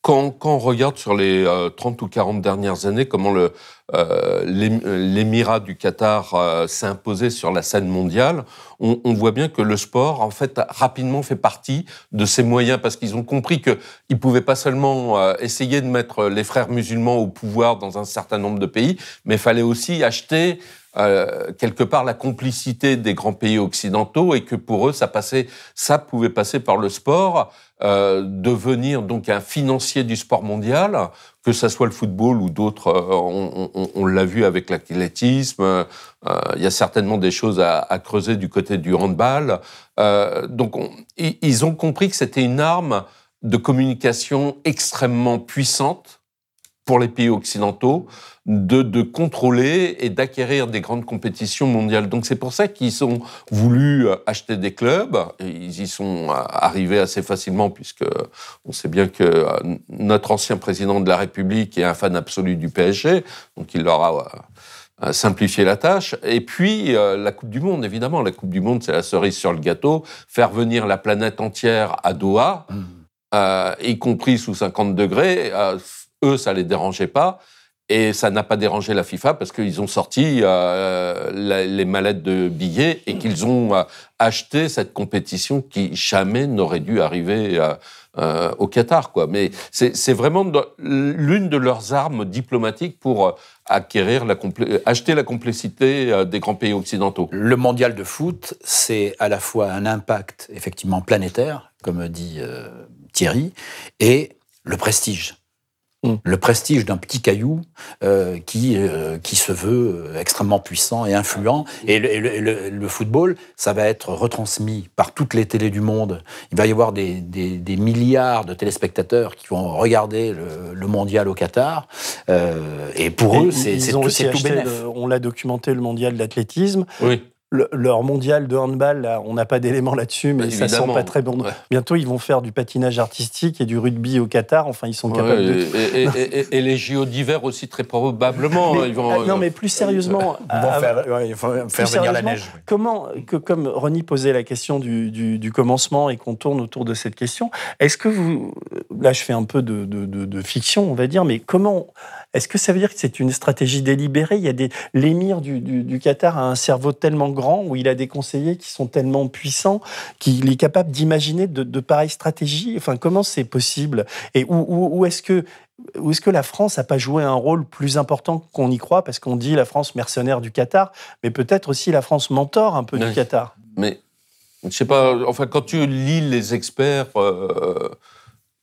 Quand, quand, on regarde sur les 30 euh, ou 40 dernières années comment euh, l'émirat du Qatar euh, s'est imposé sur la scène mondiale, on, on, voit bien que le sport, en fait, rapidement fait partie de ces moyens parce qu'ils ont compris qu'ils ne pouvaient pas seulement euh, essayer de mettre les frères musulmans au pouvoir dans un certain nombre de pays, mais fallait aussi acheter euh, quelque part la complicité des grands pays occidentaux et que pour eux ça passait, ça pouvait passer par le sport, euh, devenir donc un financier du sport mondial, que ça soit le football ou d'autres. Euh, on, l'a vu avec l'athlétisme. Euh, il y a certainement des choses à, à, creuser du côté du handball. donc ils ont compris que c'était une arme de communication extrêmement puissante pour les pays occidentaux de, de contrôler et d'acquérir des grandes compétitions mondiales. Donc c'est pour ça qu'ils ont voulu euh, acheter des clubs. Et ils y sont euh, arrivés assez facilement puisque on sait bien que euh, notre ancien président de la République est un fan absolu du PSG, donc il leur a simplifié la tâche. Et puis, la Coupe du Monde, évidemment. La Coupe du Monde, c'est la cerise sur le gâteau. Faire venir la planète entière à Doha, mmh. euh, y compris sous 50 degrés, euh, eux, ça les dérangeait pas. Et ça n'a pas dérangé la FIFA parce qu'ils ont sorti euh, les mallettes de billets et qu'ils ont euh, acheté cette compétition qui jamais n'aurait dû arriver euh, au Qatar. Quoi. Mais c'est vraiment l'une de leurs armes diplomatiques pour acquérir la acheter la complexité des grands pays occidentaux. Le mondial de foot, c'est à la fois un impact effectivement planétaire, comme dit Thierry, et le prestige. Mm. Le prestige d'un petit caillou euh, qui, euh, qui se veut extrêmement puissant et influent. Et, le, et le, le, football, ça va être retransmis par toutes les télés du monde. Il va y avoir des, des, des milliards de téléspectateurs qui vont regarder le, le mondial au Qatar. Euh, et pour et eux, c'est tout, tout bénéf. On l'a documenté, le mondial d'athlétisme. Oui leur mondial de handball, là, on n'a pas d'éléments là-dessus, mais ça sent pas très bon. Ouais. Bientôt, ils vont faire du patinage artistique et du rugby au Qatar. Enfin, ils sont ouais, capables de. Et, et, et, et les JO d'hiver aussi, très probablement. Mais, ils vont, non, mais plus sérieusement. Ils vont faire, ouais, il faut faire venir la neige. Comment, que, comme Ronnie posait la question du, du, du commencement et qu'on tourne autour de cette question, est-ce que vous. Là, je fais un peu de, de, de, de fiction, on va dire, mais comment est-ce que ça veut dire que c'est une stratégie délibérée? Il y a des l'émir du, du, du, Qatar a un cerveau tellement grand où il a des conseillers qui sont tellement puissants qu'il est capable d'imaginer de, de, pareilles stratégies? Enfin, comment c'est possible? Et où, où, où est-ce que où est-ce que la France n'a pas joué un rôle plus important qu'on y croit? Parce qu'on dit la France mercenaire du Qatar, mais peut-être aussi la France mentor un peu oui. du Qatar. Mais je sais pas. Enfin, quand tu lis les experts. Euh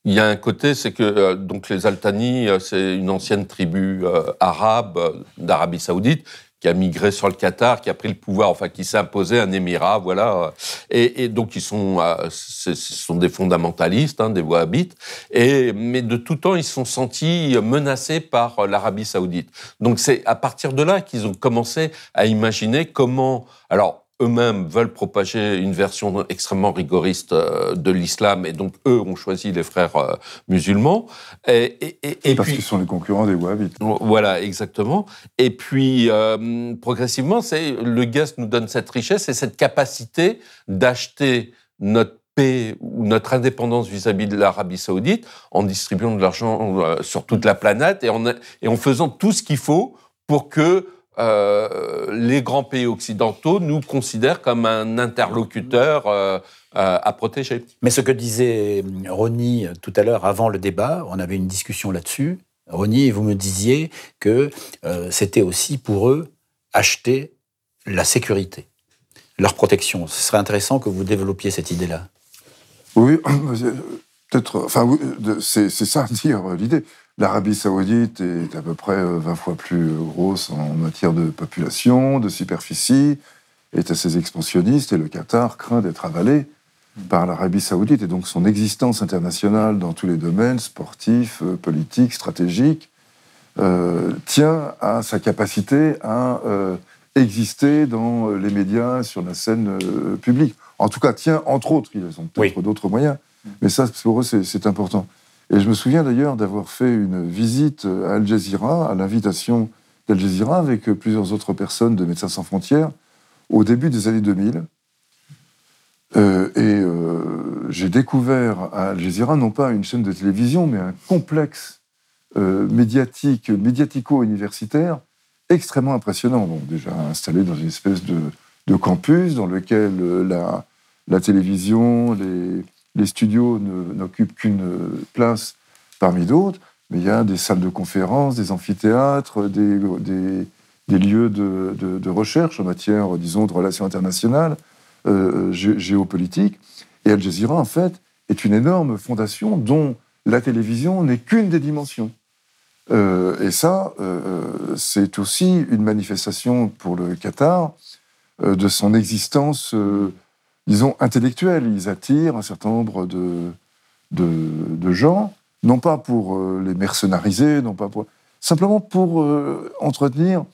il y a un côté, c'est que euh, donc les Altani, euh, c'est une ancienne tribu euh, arabe d'Arabie Saoudite qui a migré sur le Qatar, qui a pris le pouvoir, enfin qui s'est imposé un émirat, voilà. Et, et donc ils sont, ce sont des fondamentalistes, hein, des wahhabites. Et mais de tout temps, ils se sont sentis menacés par l'Arabie Saoudite. Donc c'est à partir de là qu'ils ont commencé à imaginer comment, alors eux-mêmes veulent propager une version extrêmement rigoriste euh, de l'islam et donc eux ont choisi les frères euh, musulmans. Et, et, et, et parce qu'ils sont les concurrents des wahhabites. Voilà, exactement. Et puis euh, progressivement, c'est le guest nous donne cette richesse et cette capacité d'acheter notre paix ou notre indépendance vis-à-vis -vis de l'Arabie saoudite en distribuant de l'argent sur toute la planète et en, et en faisant tout ce qu'il faut pour que euh, les grands pays occidentaux nous considèrent comme un interlocuteur euh, euh, à protéger. Mais ce que disait Ronnie tout à l'heure avant le débat, on avait une discussion là-dessus. Ronnie, vous me disiez que euh, c'était aussi pour eux acheter la sécurité, leur protection. Ce serait intéressant que vous développiez cette idée-là. Oui, peut-être. Enfin, c'est ça dire l'idée. L'Arabie saoudite est à peu près 20 euh, fois plus grosse en matière de population, de superficie, est assez expansionniste, et le Qatar craint d'être avalé par l'Arabie saoudite et donc son existence internationale dans tous les domaines, sportifs, euh, politiques, stratégiques, euh, tient à sa capacité à euh, exister dans les médias, sur la scène publique. En tout cas, tient, entre autres, ils ont peut-être d'autres moyens, mais ça, pour eux, c'est important. Et je me souviens d'ailleurs d'avoir fait une visite à Al Jazeera, à l'invitation d'Al Jazeera, avec plusieurs autres personnes de Médecins sans frontières, au début des années 2000. Euh, et euh, j'ai découvert à Al Jazeera non pas une chaîne de télévision, mais un complexe euh, médiatique, médiatico-universitaire extrêmement impressionnant. Déjà installé dans une espèce de, de campus dans lequel la, la télévision, les, les studios n'occupent qu'une place parmi d'autres, mais il y a des salles de conférences, des amphithéâtres, des, lieux de, recherche en matière, disons, de relations internationales, euh, géopolitique. Et Al Jazeera, en fait, est une énorme fondation dont la télévision n'est qu'une des dimensions. Euh, et ça, euh, c'est aussi une manifestation pour le Qatar de son existence, disons, intellectuelle. Ils attirent un certain nombre de, de, gens, non pas pour les mercenariser, non pas pour, simplement pour entretenir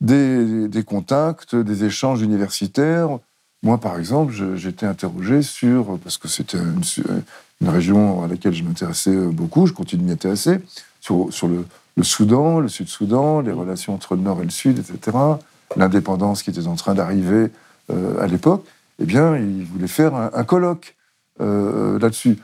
des, des, contacts, des échanges universitaires, moi, par exemple, j'étais interrogé sur, parce que c'était une, région à laquelle je m'intéressais beaucoup, je continue de m'y intéresser, sur, le, Soudan, le Sud-Soudan, les relations entre le Nord et le Sud, etc., l'indépendance qui était en train d'arriver euh, à l'époque. Eh bien, il voulait faire un, colloque euh, là-dessus,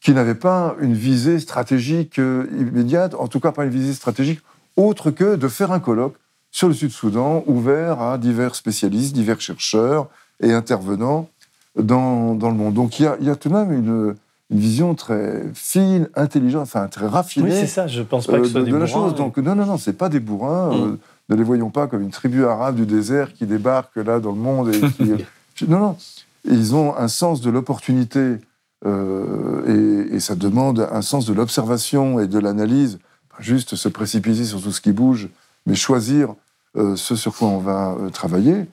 qui n'avait pas une visée stratégique euh, immédiate, en tout cas pas une visée stratégique autre que de faire un colloque sur le Sud-Soudan, ouvert à divers spécialistes, divers chercheurs, et intervenant dans, dans le monde. Donc il y a, il y a tout de même une, une, vision très fine, intelligente, enfin très raffinée. Oui, c'est ça, je pense pas que ce soit euh, des bourrins. La chose. Donc non, non, non, c'est pas des bourrins. Mm. Euh, ne les voyons pas comme une tribu arabe du désert qui débarque là dans le monde. Et qui... non, non. ils ont un sens de l'opportunité euh, et, ça demande un sens de l'observation et de l'analyse. Pas juste se précipiter sur tout ce qui bouge, mais choisir euh, ce sur quoi on va euh, travailler.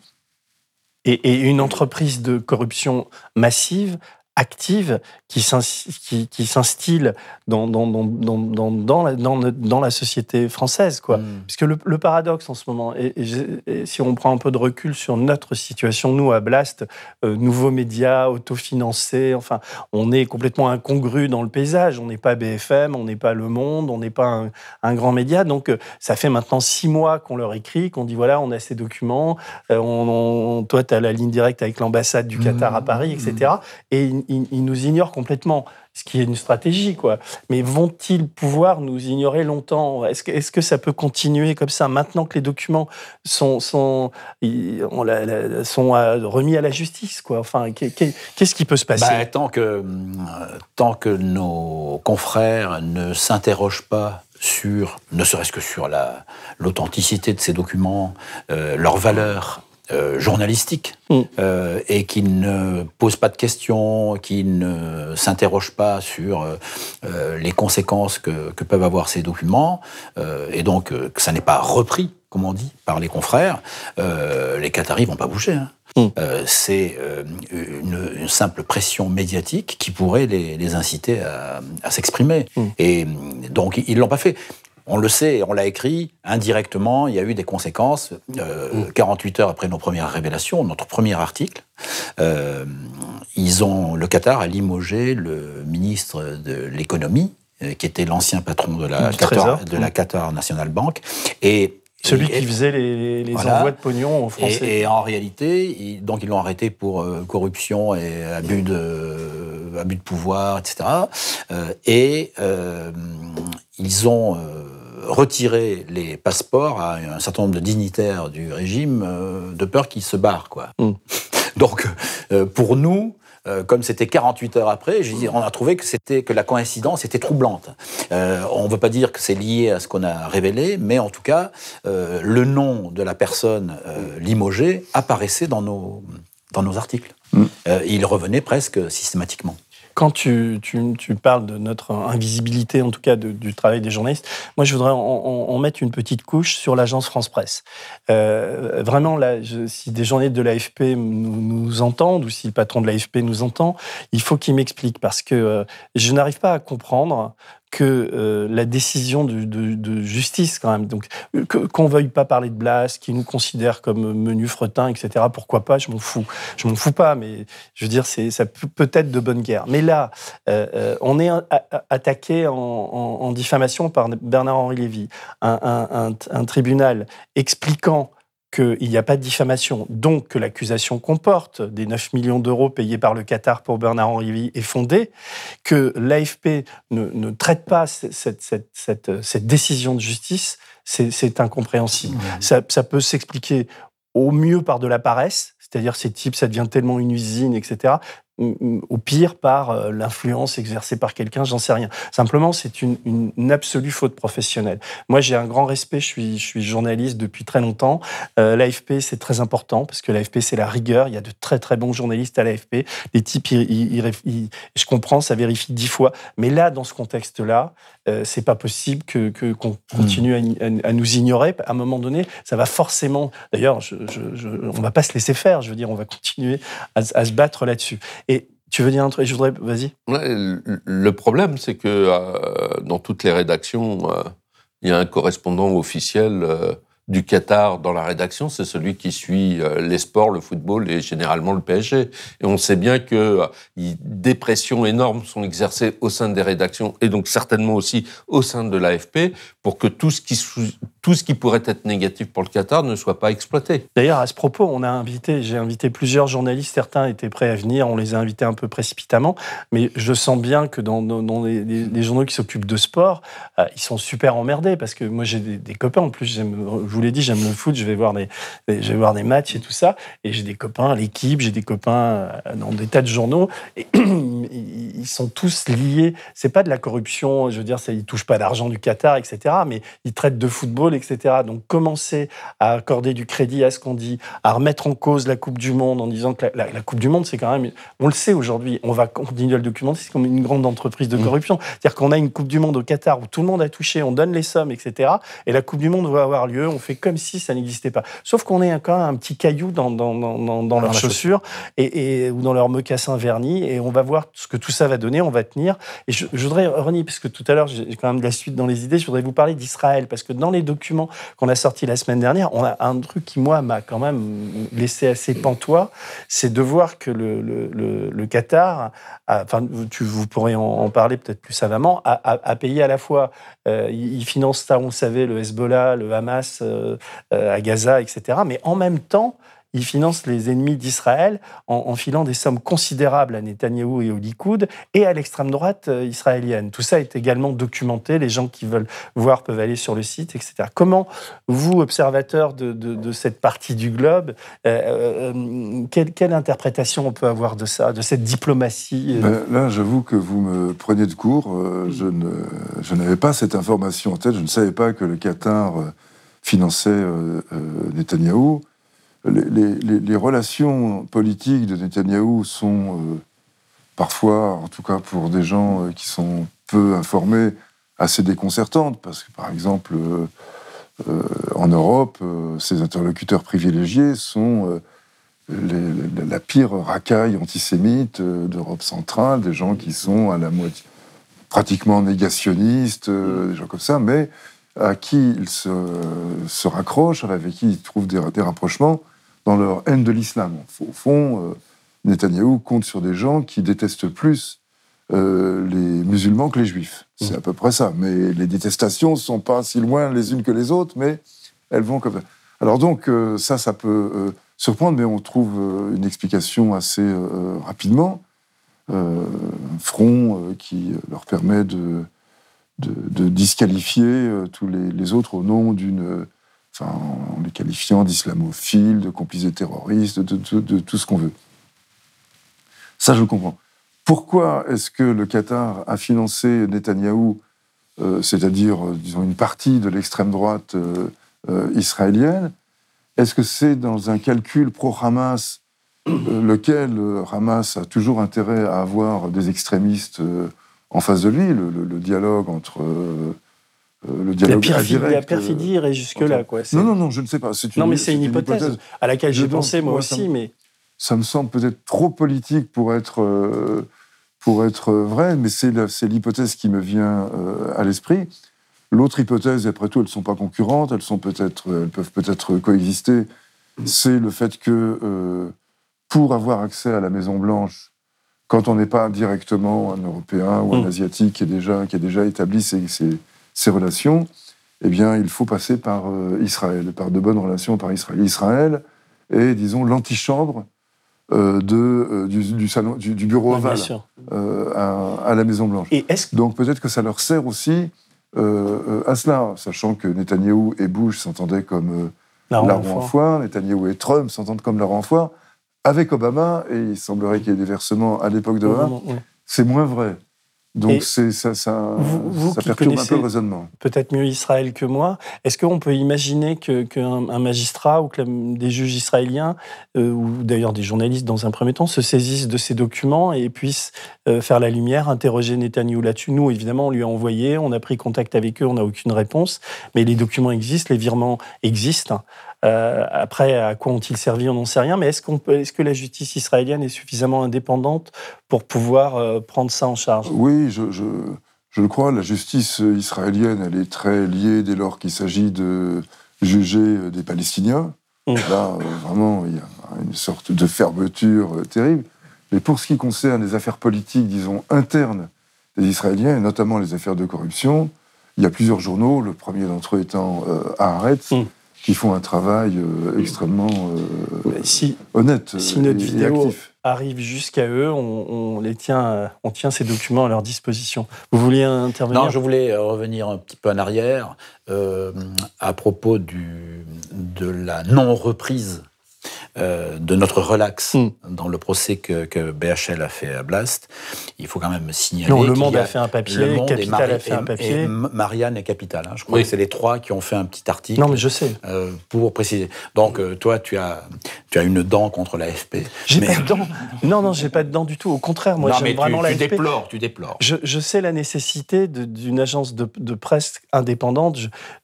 Et, une entreprise de corruption massive active qui s'instille dans, la, dans, la société française. Quoi. Mm. Puisque le, le, paradoxe en ce moment, et, si on prend un peu de recul sur notre situation, nous, à Blast, euh, nouveaux médias, autofinancés, enfin, on est complètement incongru dans le paysage. On n'est pas BFM, on n'est pas Le Monde, on n'est pas un, grand média. Donc, euh, ça fait maintenant six mois qu'on leur écrit, qu'on dit voilà, on a ces documents, euh, on, toi, tu as la ligne directe avec l'ambassade du Qatar à Paris, etc. Et ils, nous ignorent complètement, ce qui est une stratégie, quoi. Mais vont-ils pouvoir nous ignorer longtemps? Est-ce que, ça peut continuer comme ça? Maintenant que les documents sont, sont, sont remis à la justice, quoi. Enfin, qu'est-ce qui peut se passer? Bah, tant, que, euh, tant que nos confrères ne s'interrogent pas sur, ne serait-ce que sur l'authenticité de ces documents, euh, leur valeur euh, journalistique mm. euh, et qui ne pose pas de questions, qui ne s'interroge pas sur euh, les conséquences que, que, peuvent avoir ces documents, et donc que ça n'est pas repris, comme on dit, par les confrères, les Qataris vont pas bouger. Hein. Mm. c'est une, une, simple pression médiatique qui pourrait les, les inciter à, à s'exprimer. Mm. Et donc, ils l'ont pas fait on le sait, on l'a écrit, indirectement, il y a eu des conséquences. 48 euh, heures après nos premières révélations, notre premier article, euh, ils ont, le Qatar a limogé le ministre de l'économie, euh, qui était l'ancien patron de la, Qatar, de la Qatar National Bank, et celui qui faisait les, envois de pognon aux Français. Et, en réalité, donc ils l'ont arrêté pour corruption et abus de, abus de pouvoir, etc. et ils ont retirer les passeports à un certain nombre de dignitaires du régime euh, de peur qu'ils se barrent. Quoi. Mm. Donc, euh, pour nous, euh, comme c'était 48 heures après, on a trouvé que c'était que la coïncidence était troublante. on ne veut pas dire que c'est lié à ce qu'on a révélé, mais en tout cas, le nom de la personne limogée apparaissait dans nos dans nos articles. Mm. il revenait presque systématiquement. Quand tu, tu, tu, parles de notre invisibilité, en tout cas du travail des journalistes, moi je voudrais en, mettre une petite couche sur l'agence France Presse. Euh, vraiment, là, si des journalistes de l'AFP nous, entendent ou si le patron de l'AFP nous entend, il faut qu'il m'explique parce que euh, je n'arrive pas à comprendre que euh, la décision de, justice, quand même, donc euh, qu'on veuille pas parler de Blas, qui nous considère comme menu fretin, etc. Pourquoi pas Je m'en fous. Je m'en fous pas, mais je veux dire, c'est ça peut être de bonne guerre. Mais là, euh, on est attaqué en, diffamation par Bernard-Henri Lévy, un, un tribunal expliquant qu'il n'y a pas de diffamation, donc que l'accusation comporte des 9 millions d'euros payés par le Qatar pour Bernard-Henri Lévy est fondée, que l'AFP ne, traite pas cette, cette, décision de justice, c'est incompréhensible. Mmh. Ça, ça, peut s'expliquer au mieux par de la paresse, c'est-à-dire ces types, ça devient tellement une usine, etc au pire par euh, l'influence exercée par quelqu'un, j'en sais rien. Simplement, c'est une, une, absolue faute professionnelle. Moi, j'ai un grand respect, je suis, je suis journaliste depuis très longtemps. Euh, L'AFP, c'est très important parce que l'AFP, c'est la rigueur. Il y a de très très bons journalistes à l'AFP. Les types, je comprends, ça vérifie dix fois. Mais là, dans ce contexte-là, euh, c'est pas possible que qu'on hmm. continue à, nous ignorer. À un moment donné, ça va forcément. D'ailleurs, je, je, on va pas se laisser faire. Je veux dire, on va continuer à, à se battre là-dessus. Et tu veux dire un truc? Je voudrais. Vas-y. le problème, c'est que euh, dans toutes les rédactions, euh, il y a un correspondant officiel du Qatar dans la rédaction, c'est celui qui suit euh, les sports, le football et généralement le PSG. Et on sait bien que euh, des pressions énormes sont exercées au sein des rédactions et donc certainement aussi au sein de l'AFP pour que tout ce qui tout ce qui pourrait être négatif pour le Qatar ne soit pas exploité. D'ailleurs, à ce propos, on a invité, j'ai invité plusieurs journalistes, certains étaient prêts à venir, on les a invités un peu précipitamment, mais je sens bien que dans, dans, les, journaux qui s'occupent de sport, euh, ils sont super emmerdés parce que moi j'ai des, copains en plus, j'aime vous l'ai dit, j'aime le foot, je vais voir des, je vais voir des matchs et tout ça. Et j'ai des copains à l'équipe, j'ai des copains euh, dans des tas de journaux. Et ils sont tous liés. C'est pas de la corruption, je veux dire, ils touchent pas d'argent du Qatar, etc. Mais ils traitent de football, etc. Donc commencer à accorder du crédit à ce qu'on dit, à remettre en cause la Coupe du Monde en disant que la, Coupe du Monde, c'est quand même, on le sait aujourd'hui, on va continuer à le documenter, c'est comme une grande entreprise de mmh. corruption. C'est-à-dire qu'on a une Coupe du Monde au Qatar où tout le monde a touché, on donne les sommes, etc. Et la Coupe du Monde va avoir lieu, on fait comme si ça n'existait pas. Sauf qu'on est quand même un petit caillou dans, dans, dans, dans leurs chaussures et, ou dans leurs mocassins vernis et on va voir ce que tout ça va donner, on va tenir. Et je, voudrais, René, puisque tout à l'heure j'ai quand même de la suite dans les idées, je voudrais vous parler d'Israël parce que dans les documents qu'on a sortis la semaine dernière, on a un truc qui, moi, m'a quand même laissé assez pantois, c'est de voir que le, le, le, Qatar, enfin, tu, vous pourrez en, parler peut-être plus savamment, a, payé à la fois, euh, il finance ça, on savait, le Hezbollah, le Hamas, euh, euh, à Gaza, etc. Mais en même temps, il finance les ennemis d'Israël en, filant des sommes considérables à Netanyahou et au Likoud et à l'extrême droite euh, israélienne. Tout ça est également documenté. Les gens qui veulent voir peuvent aller sur le site, etc. Comment, vous, observateur de, cette partie du globe, quelle, interprétation on peut avoir de ça, de cette diplomatie ben, Là, j'avoue que vous me prenez de court. je, je n'avais pas cette information en tête. Je ne savais pas que le Qatar finançait euh, euh, Netanyahou. Les, relations politiques de Netanyahou sont euh, parfois, en tout cas pour des gens qui sont peu informés, assez déconcertantes, parce que par exemple, en Europe, ses interlocuteurs privilégiés sont la pire racaille antisémite d'Europe centrale, des gens qui sont à la moitié pratiquement négationnistes, des gens comme ça, mais à qui ils se, se raccrochent, avec qui ils trouvent des, rapprochements dans leur haine de l'islam. Au fond, euh, Netanyahou compte sur des gens qui détestent plus euh, les musulmans que les juifs. C'est mmh. à peu près ça. Mais les détestations ne sont pas si loin les unes que les autres, mais elles vont comme ça. Alors donc, euh, ça, ça peut surprendre, mais on trouve une explication assez rapidement. un front qui leur permet de de, disqualifier euh, tous les, autres au nom d'une. En les qualifiant d'islamophiles, de complices de terroristes, de, tout ce qu'on veut. Ça, je comprends. Pourquoi est-ce que le Qatar a financé Netanyahou, euh, c'est-à-dire, euh, disons, une partie de l'extrême droite israélienne? Est-ce que c'est dans un calcul pro-Hamas euh, lequel euh, Hamas a toujours intérêt à avoir des extrémistes euh, en face de lui, le dialogue entre euh, euh, le La dialogue perfidie, indirect, la perfidie irait jusque-là. Quoi. C'est- Non, non, non, je ne sais pas. C'est une, Non, mais c'est une, hypothèse, à laquelle j'ai pensé moi moi, ça aussi, me- mais Ça me semble peut-être trop politique pour être, euh, pour être vrai, mais c'est la- c'est l'hypothèse qui me vient euh, à l'esprit. L'autre hypothèse, après tout, elles ne sont pas concurrentes, elles, sont peut-être, elles peuvent peut-être coexister, c'est le fait que euh, pour avoir accès à la Maison-Blanche, quand on n'est pas directement un Européen ou un Mm. Asiatique qui, est déjà, qui a déjà établi ses, ses- ses relations, eh bien, il faut passer par euh, Israël, par de bonnes relations par Israël. Israël est, disons, l'antichambre euh, de, euh, du, du salon, du, du bureau Ouais, euh, à, à la Maison-Blanche. Et est-ce Donc peut-être que ça leur sert aussi à cela, sachant que Netanyahou et Bush s'entendaient comme la la renfort. roue en foire, Netanyahou et Trump s'entendent comme la roue en foire. Avec Obama, et il semblerait qu'il y ait des versements à l'époque d'Obama, Ouais. c'est moins vrai. Donc c'est ça, ça, vous- vous ça qui perturbe un peu le raisonnement. peut-être mieux Israël que moi. Est-ce qu'on peut imaginer que- qu'un un magistrat ou que des juges israéliens, euh, ou d'ailleurs des journalistes dans un premier temps, se saisissent de ces documents et puissent euh, faire la lumière, interroger Netanyahou là-dessus? Nous, évidemment, on lui a envoyé, on a pris contact avec eux, on n'a aucune réponse, mais les documents existent, les virements existent. Euh, après, à quoi ont-ils servi On n'en sait rien. Mais est-ce qu'on que la justice israélienne est suffisamment indépendante pour pouvoir euh, prendre ça en charge? Oui, je, je, je le crois, la justice israélienne, elle est très liée dès lors qu'il s'agit de juger euh, des Palestiniens. Mm. Là, euh, vraiment, il y a une sorte de fermeture terrible. Mais pour ce qui concerne les affaires politiques, disons, internes des Israéliens, et notamment les affaires de corruption, il y a plusieurs journaux, le premier d'entre eux étant Haaretz, Mm. Qui font un travail euh, extrêmement euh, Si, honnête si euh, notre et- et vidéo actif. arrive jusqu'à eux, on, on les tient, on tient ces documents à leur disposition. Vous vouliez intervenir Non, je voulais revenir un petit peu en arrière euh, à propos du, de la non-reprise euh, de notre relax Hmm. dans le procès que, que BHL a fait à Blast. Il faut quand même signaler. Non, Le Monde a fait un papier, Le Monde et Capital Mari- a fait un papier. et Marianne et Capital. hein. Je crois Oui. que c'est les trois qui ont fait un petit article. Non, mais je sais. euh, pour préciser. Donc, euh, toi, tu as, tu as une dent contre l'AFP. J'ai Mais- pas de dents. Non, non, j'ai pas de dents du tout. Au contraire, moi, j'aime tu, vraiment tu la FP. déplores, tu déplores. Je, je sais la nécessité d'une agence de, de presse indépendante.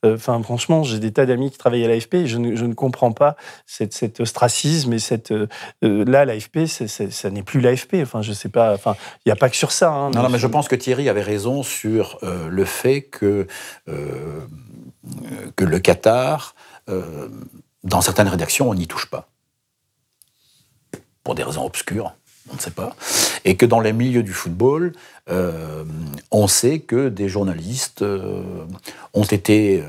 Enfin, franchement, j'ai des tas d'amis qui travaillent à l'AFP et je ne, je ne comprends pas cette, cet ostracisme et cette. euh, euh, là, l'AFP, ça n'est plus l'AFP. Enfin, je sais pas. Enfin, il n'y a pas que sur ça. hein, Non, non, mais je pense que Thierry avait raison sur euh, le fait que, que le Qatar, dans certaines rédactions, on n'y touche pas. Pour des raisons obscures, on ne sait pas. Et que dans les milieux du football, euh, on sait que des journalistes euh, ont été euh,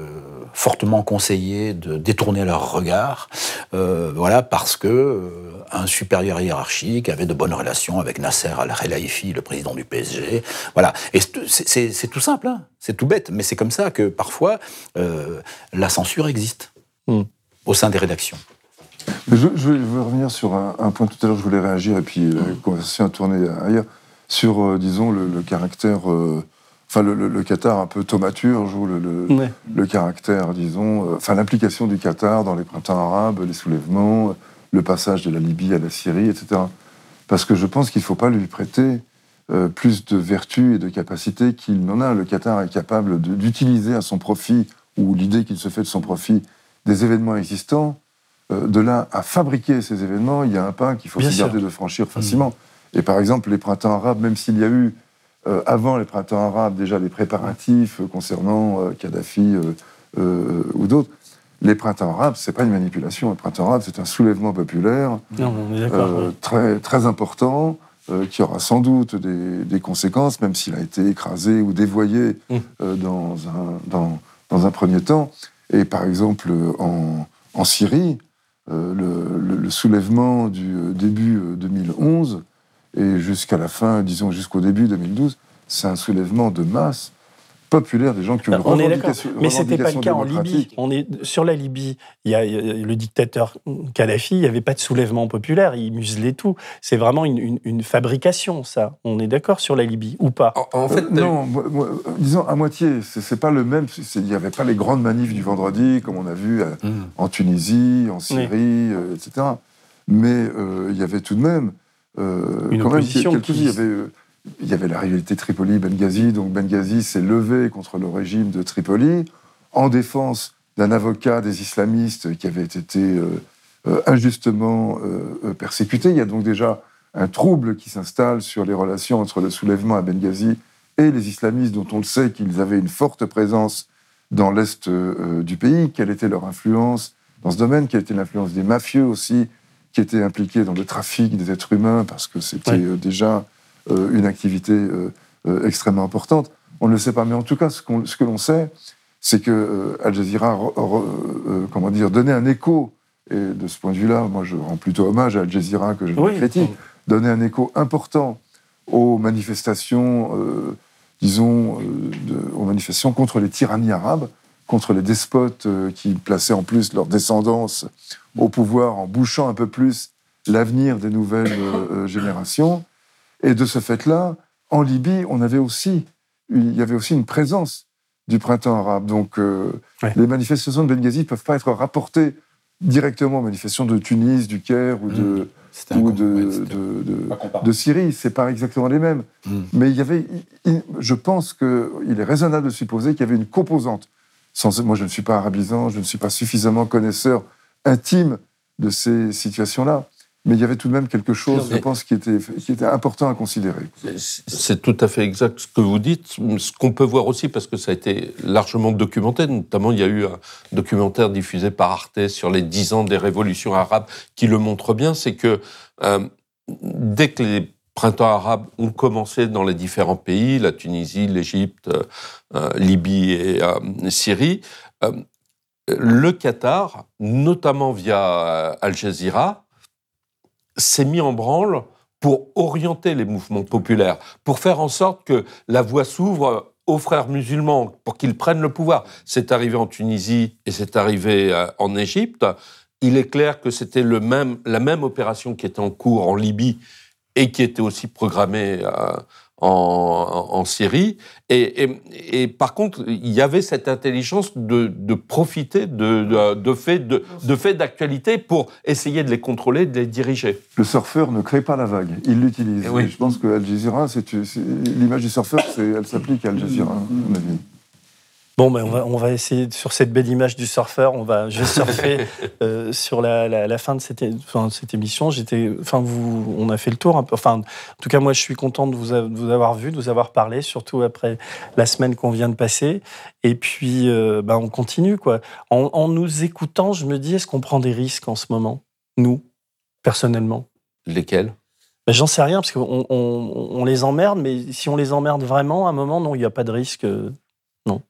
fortement conseillés de détourner leur regard, euh, voilà, parce que euh, un supérieur hiérarchique avait de bonnes relations avec Nasser Al-Khelaifi, le président du PSG. Voilà. Et c'est- tout simple, hein. c'est tout bête, mais c'est comme ça que parfois euh, la censure existe Hmm. Mm. au sein des rédactions. Mais Je, je veux revenir sur un, un point tout à l'heure, je voulais réagir, et puis la conversation a tourné ailleurs, sur, euh, disons, le, le caractère, euh, enfin, le, le- le Qatar un peu thaumaturge, ou le, le- Ouais. le caractère, disons, euh, enfin, l'implication du Qatar dans les printemps arabes, les soulèvements, le passage de la Libye à la Syrie, etc. Parce que je pense qu'il ne faut pas lui prêter euh, plus de vertu et de capacité qu'il n'en a. Le Qatar est capable d'utiliser à son profit, ou l'idée qu'il se fait de son profit, des événements existants. Euh, de là à fabriquer ces événements, il y a un pas qu'il faut Bien se sûr. garder de franchir facilement. Et par exemple, les printemps arabes, même s'il y a eu, euh, avant les printemps arabes, déjà les préparatifs euh, concernant euh, Kadhafi ou d'autres, les printemps arabes, c'est pas une manipulation. Les printemps arabes, c'est un soulèvement populaire Non, euh, très, très important, euh, qui aura sans doute des, des conséquences, même s'il a été écrasé ou dévoyé euh, dans, un, dans, dans un premier temps. Et par exemple, en, en Syrie, le, le- le soulèvement du début euh, 2011 et jusqu'à la fin, disons jusqu'au début 2012, c'est un soulèvement de masse populaire des gens qui ont une on est d'accord. revendication, Mais c'était pas le cas en Libye. démocratique. On est sur la Libye. Il y a, le dictateur Kadhafi. Il n'y avait pas de soulèvement populaire. Il muselait tout. C'est vraiment une, une- une fabrication, ça. On est d'accord sur la Libye ou pas? En, en fait, Euh, non, moi- moi, euh, disons à moitié. C'est pas le même. Il n'y avait pas les grandes manifs du vendredi comme on a vu euh, Mm. en Tunisie, en Syrie, euh, etc. mais euh, il y avait tout de même euh, Une quand même il y avait il y avait la rivalité Tripoli-Benghazi, donc Benghazi s'est levé contre le régime de Tripoli en défense d'un avocat des islamistes qui avait été euh, euh, injustement euh, euh, persécuté. Il y a donc déjà un trouble qui s'installe sur les relations entre le soulèvement à Benghazi et les islamistes, dont on le sait qu'ils avaient une forte présence dans l'est euh, du pays. Quelle était leur influence dans ce domaine Quelle était l'influence des mafieux aussi, qui étaient impliqués dans le trafic des êtres humains, parce que c'était Ouais. euh, déjà euh, une activité euh, extrêmement importante. On ne le sait pas, mais en tout cas, ce, que l'on sait, c'est que Al Jazeera, re- re- comment dire, donnait un écho. Et de ce point de vue-là, moi, je rends plutôt hommage à Al Jazeera que je Oui. critique, donnait un écho important aux manifestations, euh, disons, euh, de- aux manifestations contre les tyrannies arabes, contre les despotes euh, qui plaçaient en plus leur descendance au pouvoir en bouchant un peu plus l'avenir des nouvelles euh, euh, générations. Et de ce fait-là, en Libye, on avait aussi, il y avait aussi une présence du printemps arabe. Donc, euh, Ouais. les manifestations de Benghazi ne peuvent pas être rapportées directement aux manifestations de Tunis, du Caire ou de, un ou de, Syrie. C'est pas exactement les mêmes. Mm. Mais il y avait, il- je pense qu'il est raisonnable de supposer qu'il y avait une composante. Sans, moi, je ne suis pas arabisant, je ne suis pas suffisamment connaisseur intime de ces situations-là. Mais il y avait tout de même quelque chose, je pense, qui était, qui était important à considérer. C'est tout à fait exact ce que vous dites. Ce qu'on peut voir aussi, parce que ça a été largement documenté, notamment il y a eu un documentaire diffusé par Arte sur les dix ans des révolutions arabes qui le montre bien, c'est que euh, dès que les printemps arabes ont commencé dans les différents pays, la Tunisie, l'Égypte, euh, euh, Libye et euh, Syrie, le Qatar, notamment via Al Jazeera, s'est mis en branle pour orienter les mouvements populaires, pour faire en sorte que la voie s'ouvre aux frères musulmans, pour qu'ils prennent le pouvoir. C'est arrivé en Tunisie et c'est arrivé en Égypte. Il est clair que c'était la même opération qui était en cours en Libye et qui était aussi programmée euh, en, en- Syrie. Et, et- et par contre, il y avait cette intelligence de, de profiter de, faits de, faits d'actualité pour essayer de les contrôler, de les diriger. Le surfeur ne crée pas la vague, il l'utilise. Eh oui. Je pense que Al Jazeera, l'image du surfeur, elle s'applique à Al Jazeera, à mon avis. Bon, ben on, va, on va essayer, sur cette belle image du surfeur, on va, je vais surfer euh, sur la, la- la fin de cette, enfin, cette émission. J'étais, enfin, vous, on a fait le tour un peu. Enfin, en tout cas, moi, je suis content de vous, a- de vous avoir vu, de vous avoir parlé, surtout après la semaine qu'on vient de passer. Et puis, euh, ben, on continue, quoi. En, en nous écoutant, je me dis, est-ce qu'on prend des risques en ce moment Nous, personnellement? Lesquels? Ben, J'en sais rien, parce qu'on on, on les emmerde, mais si on les emmerde vraiment, à un moment, non, il n'y a pas de risque. Euh, Non.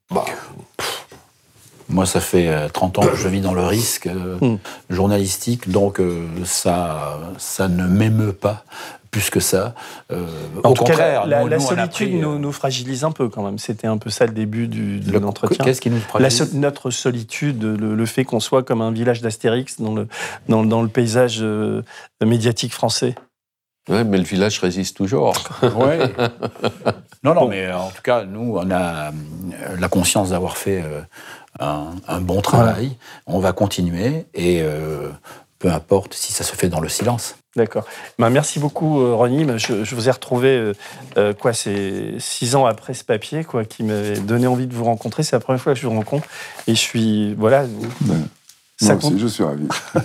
Moi, ça fait euh, 30 ans que je vis dans le risque euh, Hmm. journalistique, donc euh, ça, ça ne m'émeut pas plus que ça. Euh, En au tout cas, contraire, la, nous- la nous, on a solitude pris, euh, nous, nous fragilise un peu quand même. C'était un peu ça le début du, de le- l'entretien. Qu'est-ce qui nous La fragilise so- notre solitude, le, le fait qu'on soit comme un village d'Astérix dans le, dans, dans le paysage euh, médiatique français. Ouais, mais le village résiste toujours. Ouais. Non, non, Bon. mais euh, en tout cas, nous, on a euh, la conscience d'avoir fait euh, un, un bon travail. On va continuer et euh, peu importe si ça se fait dans le silence. D'accord. Ben, merci beaucoup, euh, Ronnie. Ben, Je, je vous ai retrouvé, euh, quoi, c'est six ans après ce papier, quoi, qui m'avait donné envie de vous rencontrer. C'est la première fois que je vous rencontre. Et je suis, voilà. Ben, ça Moi compte. aussi, je suis ravi.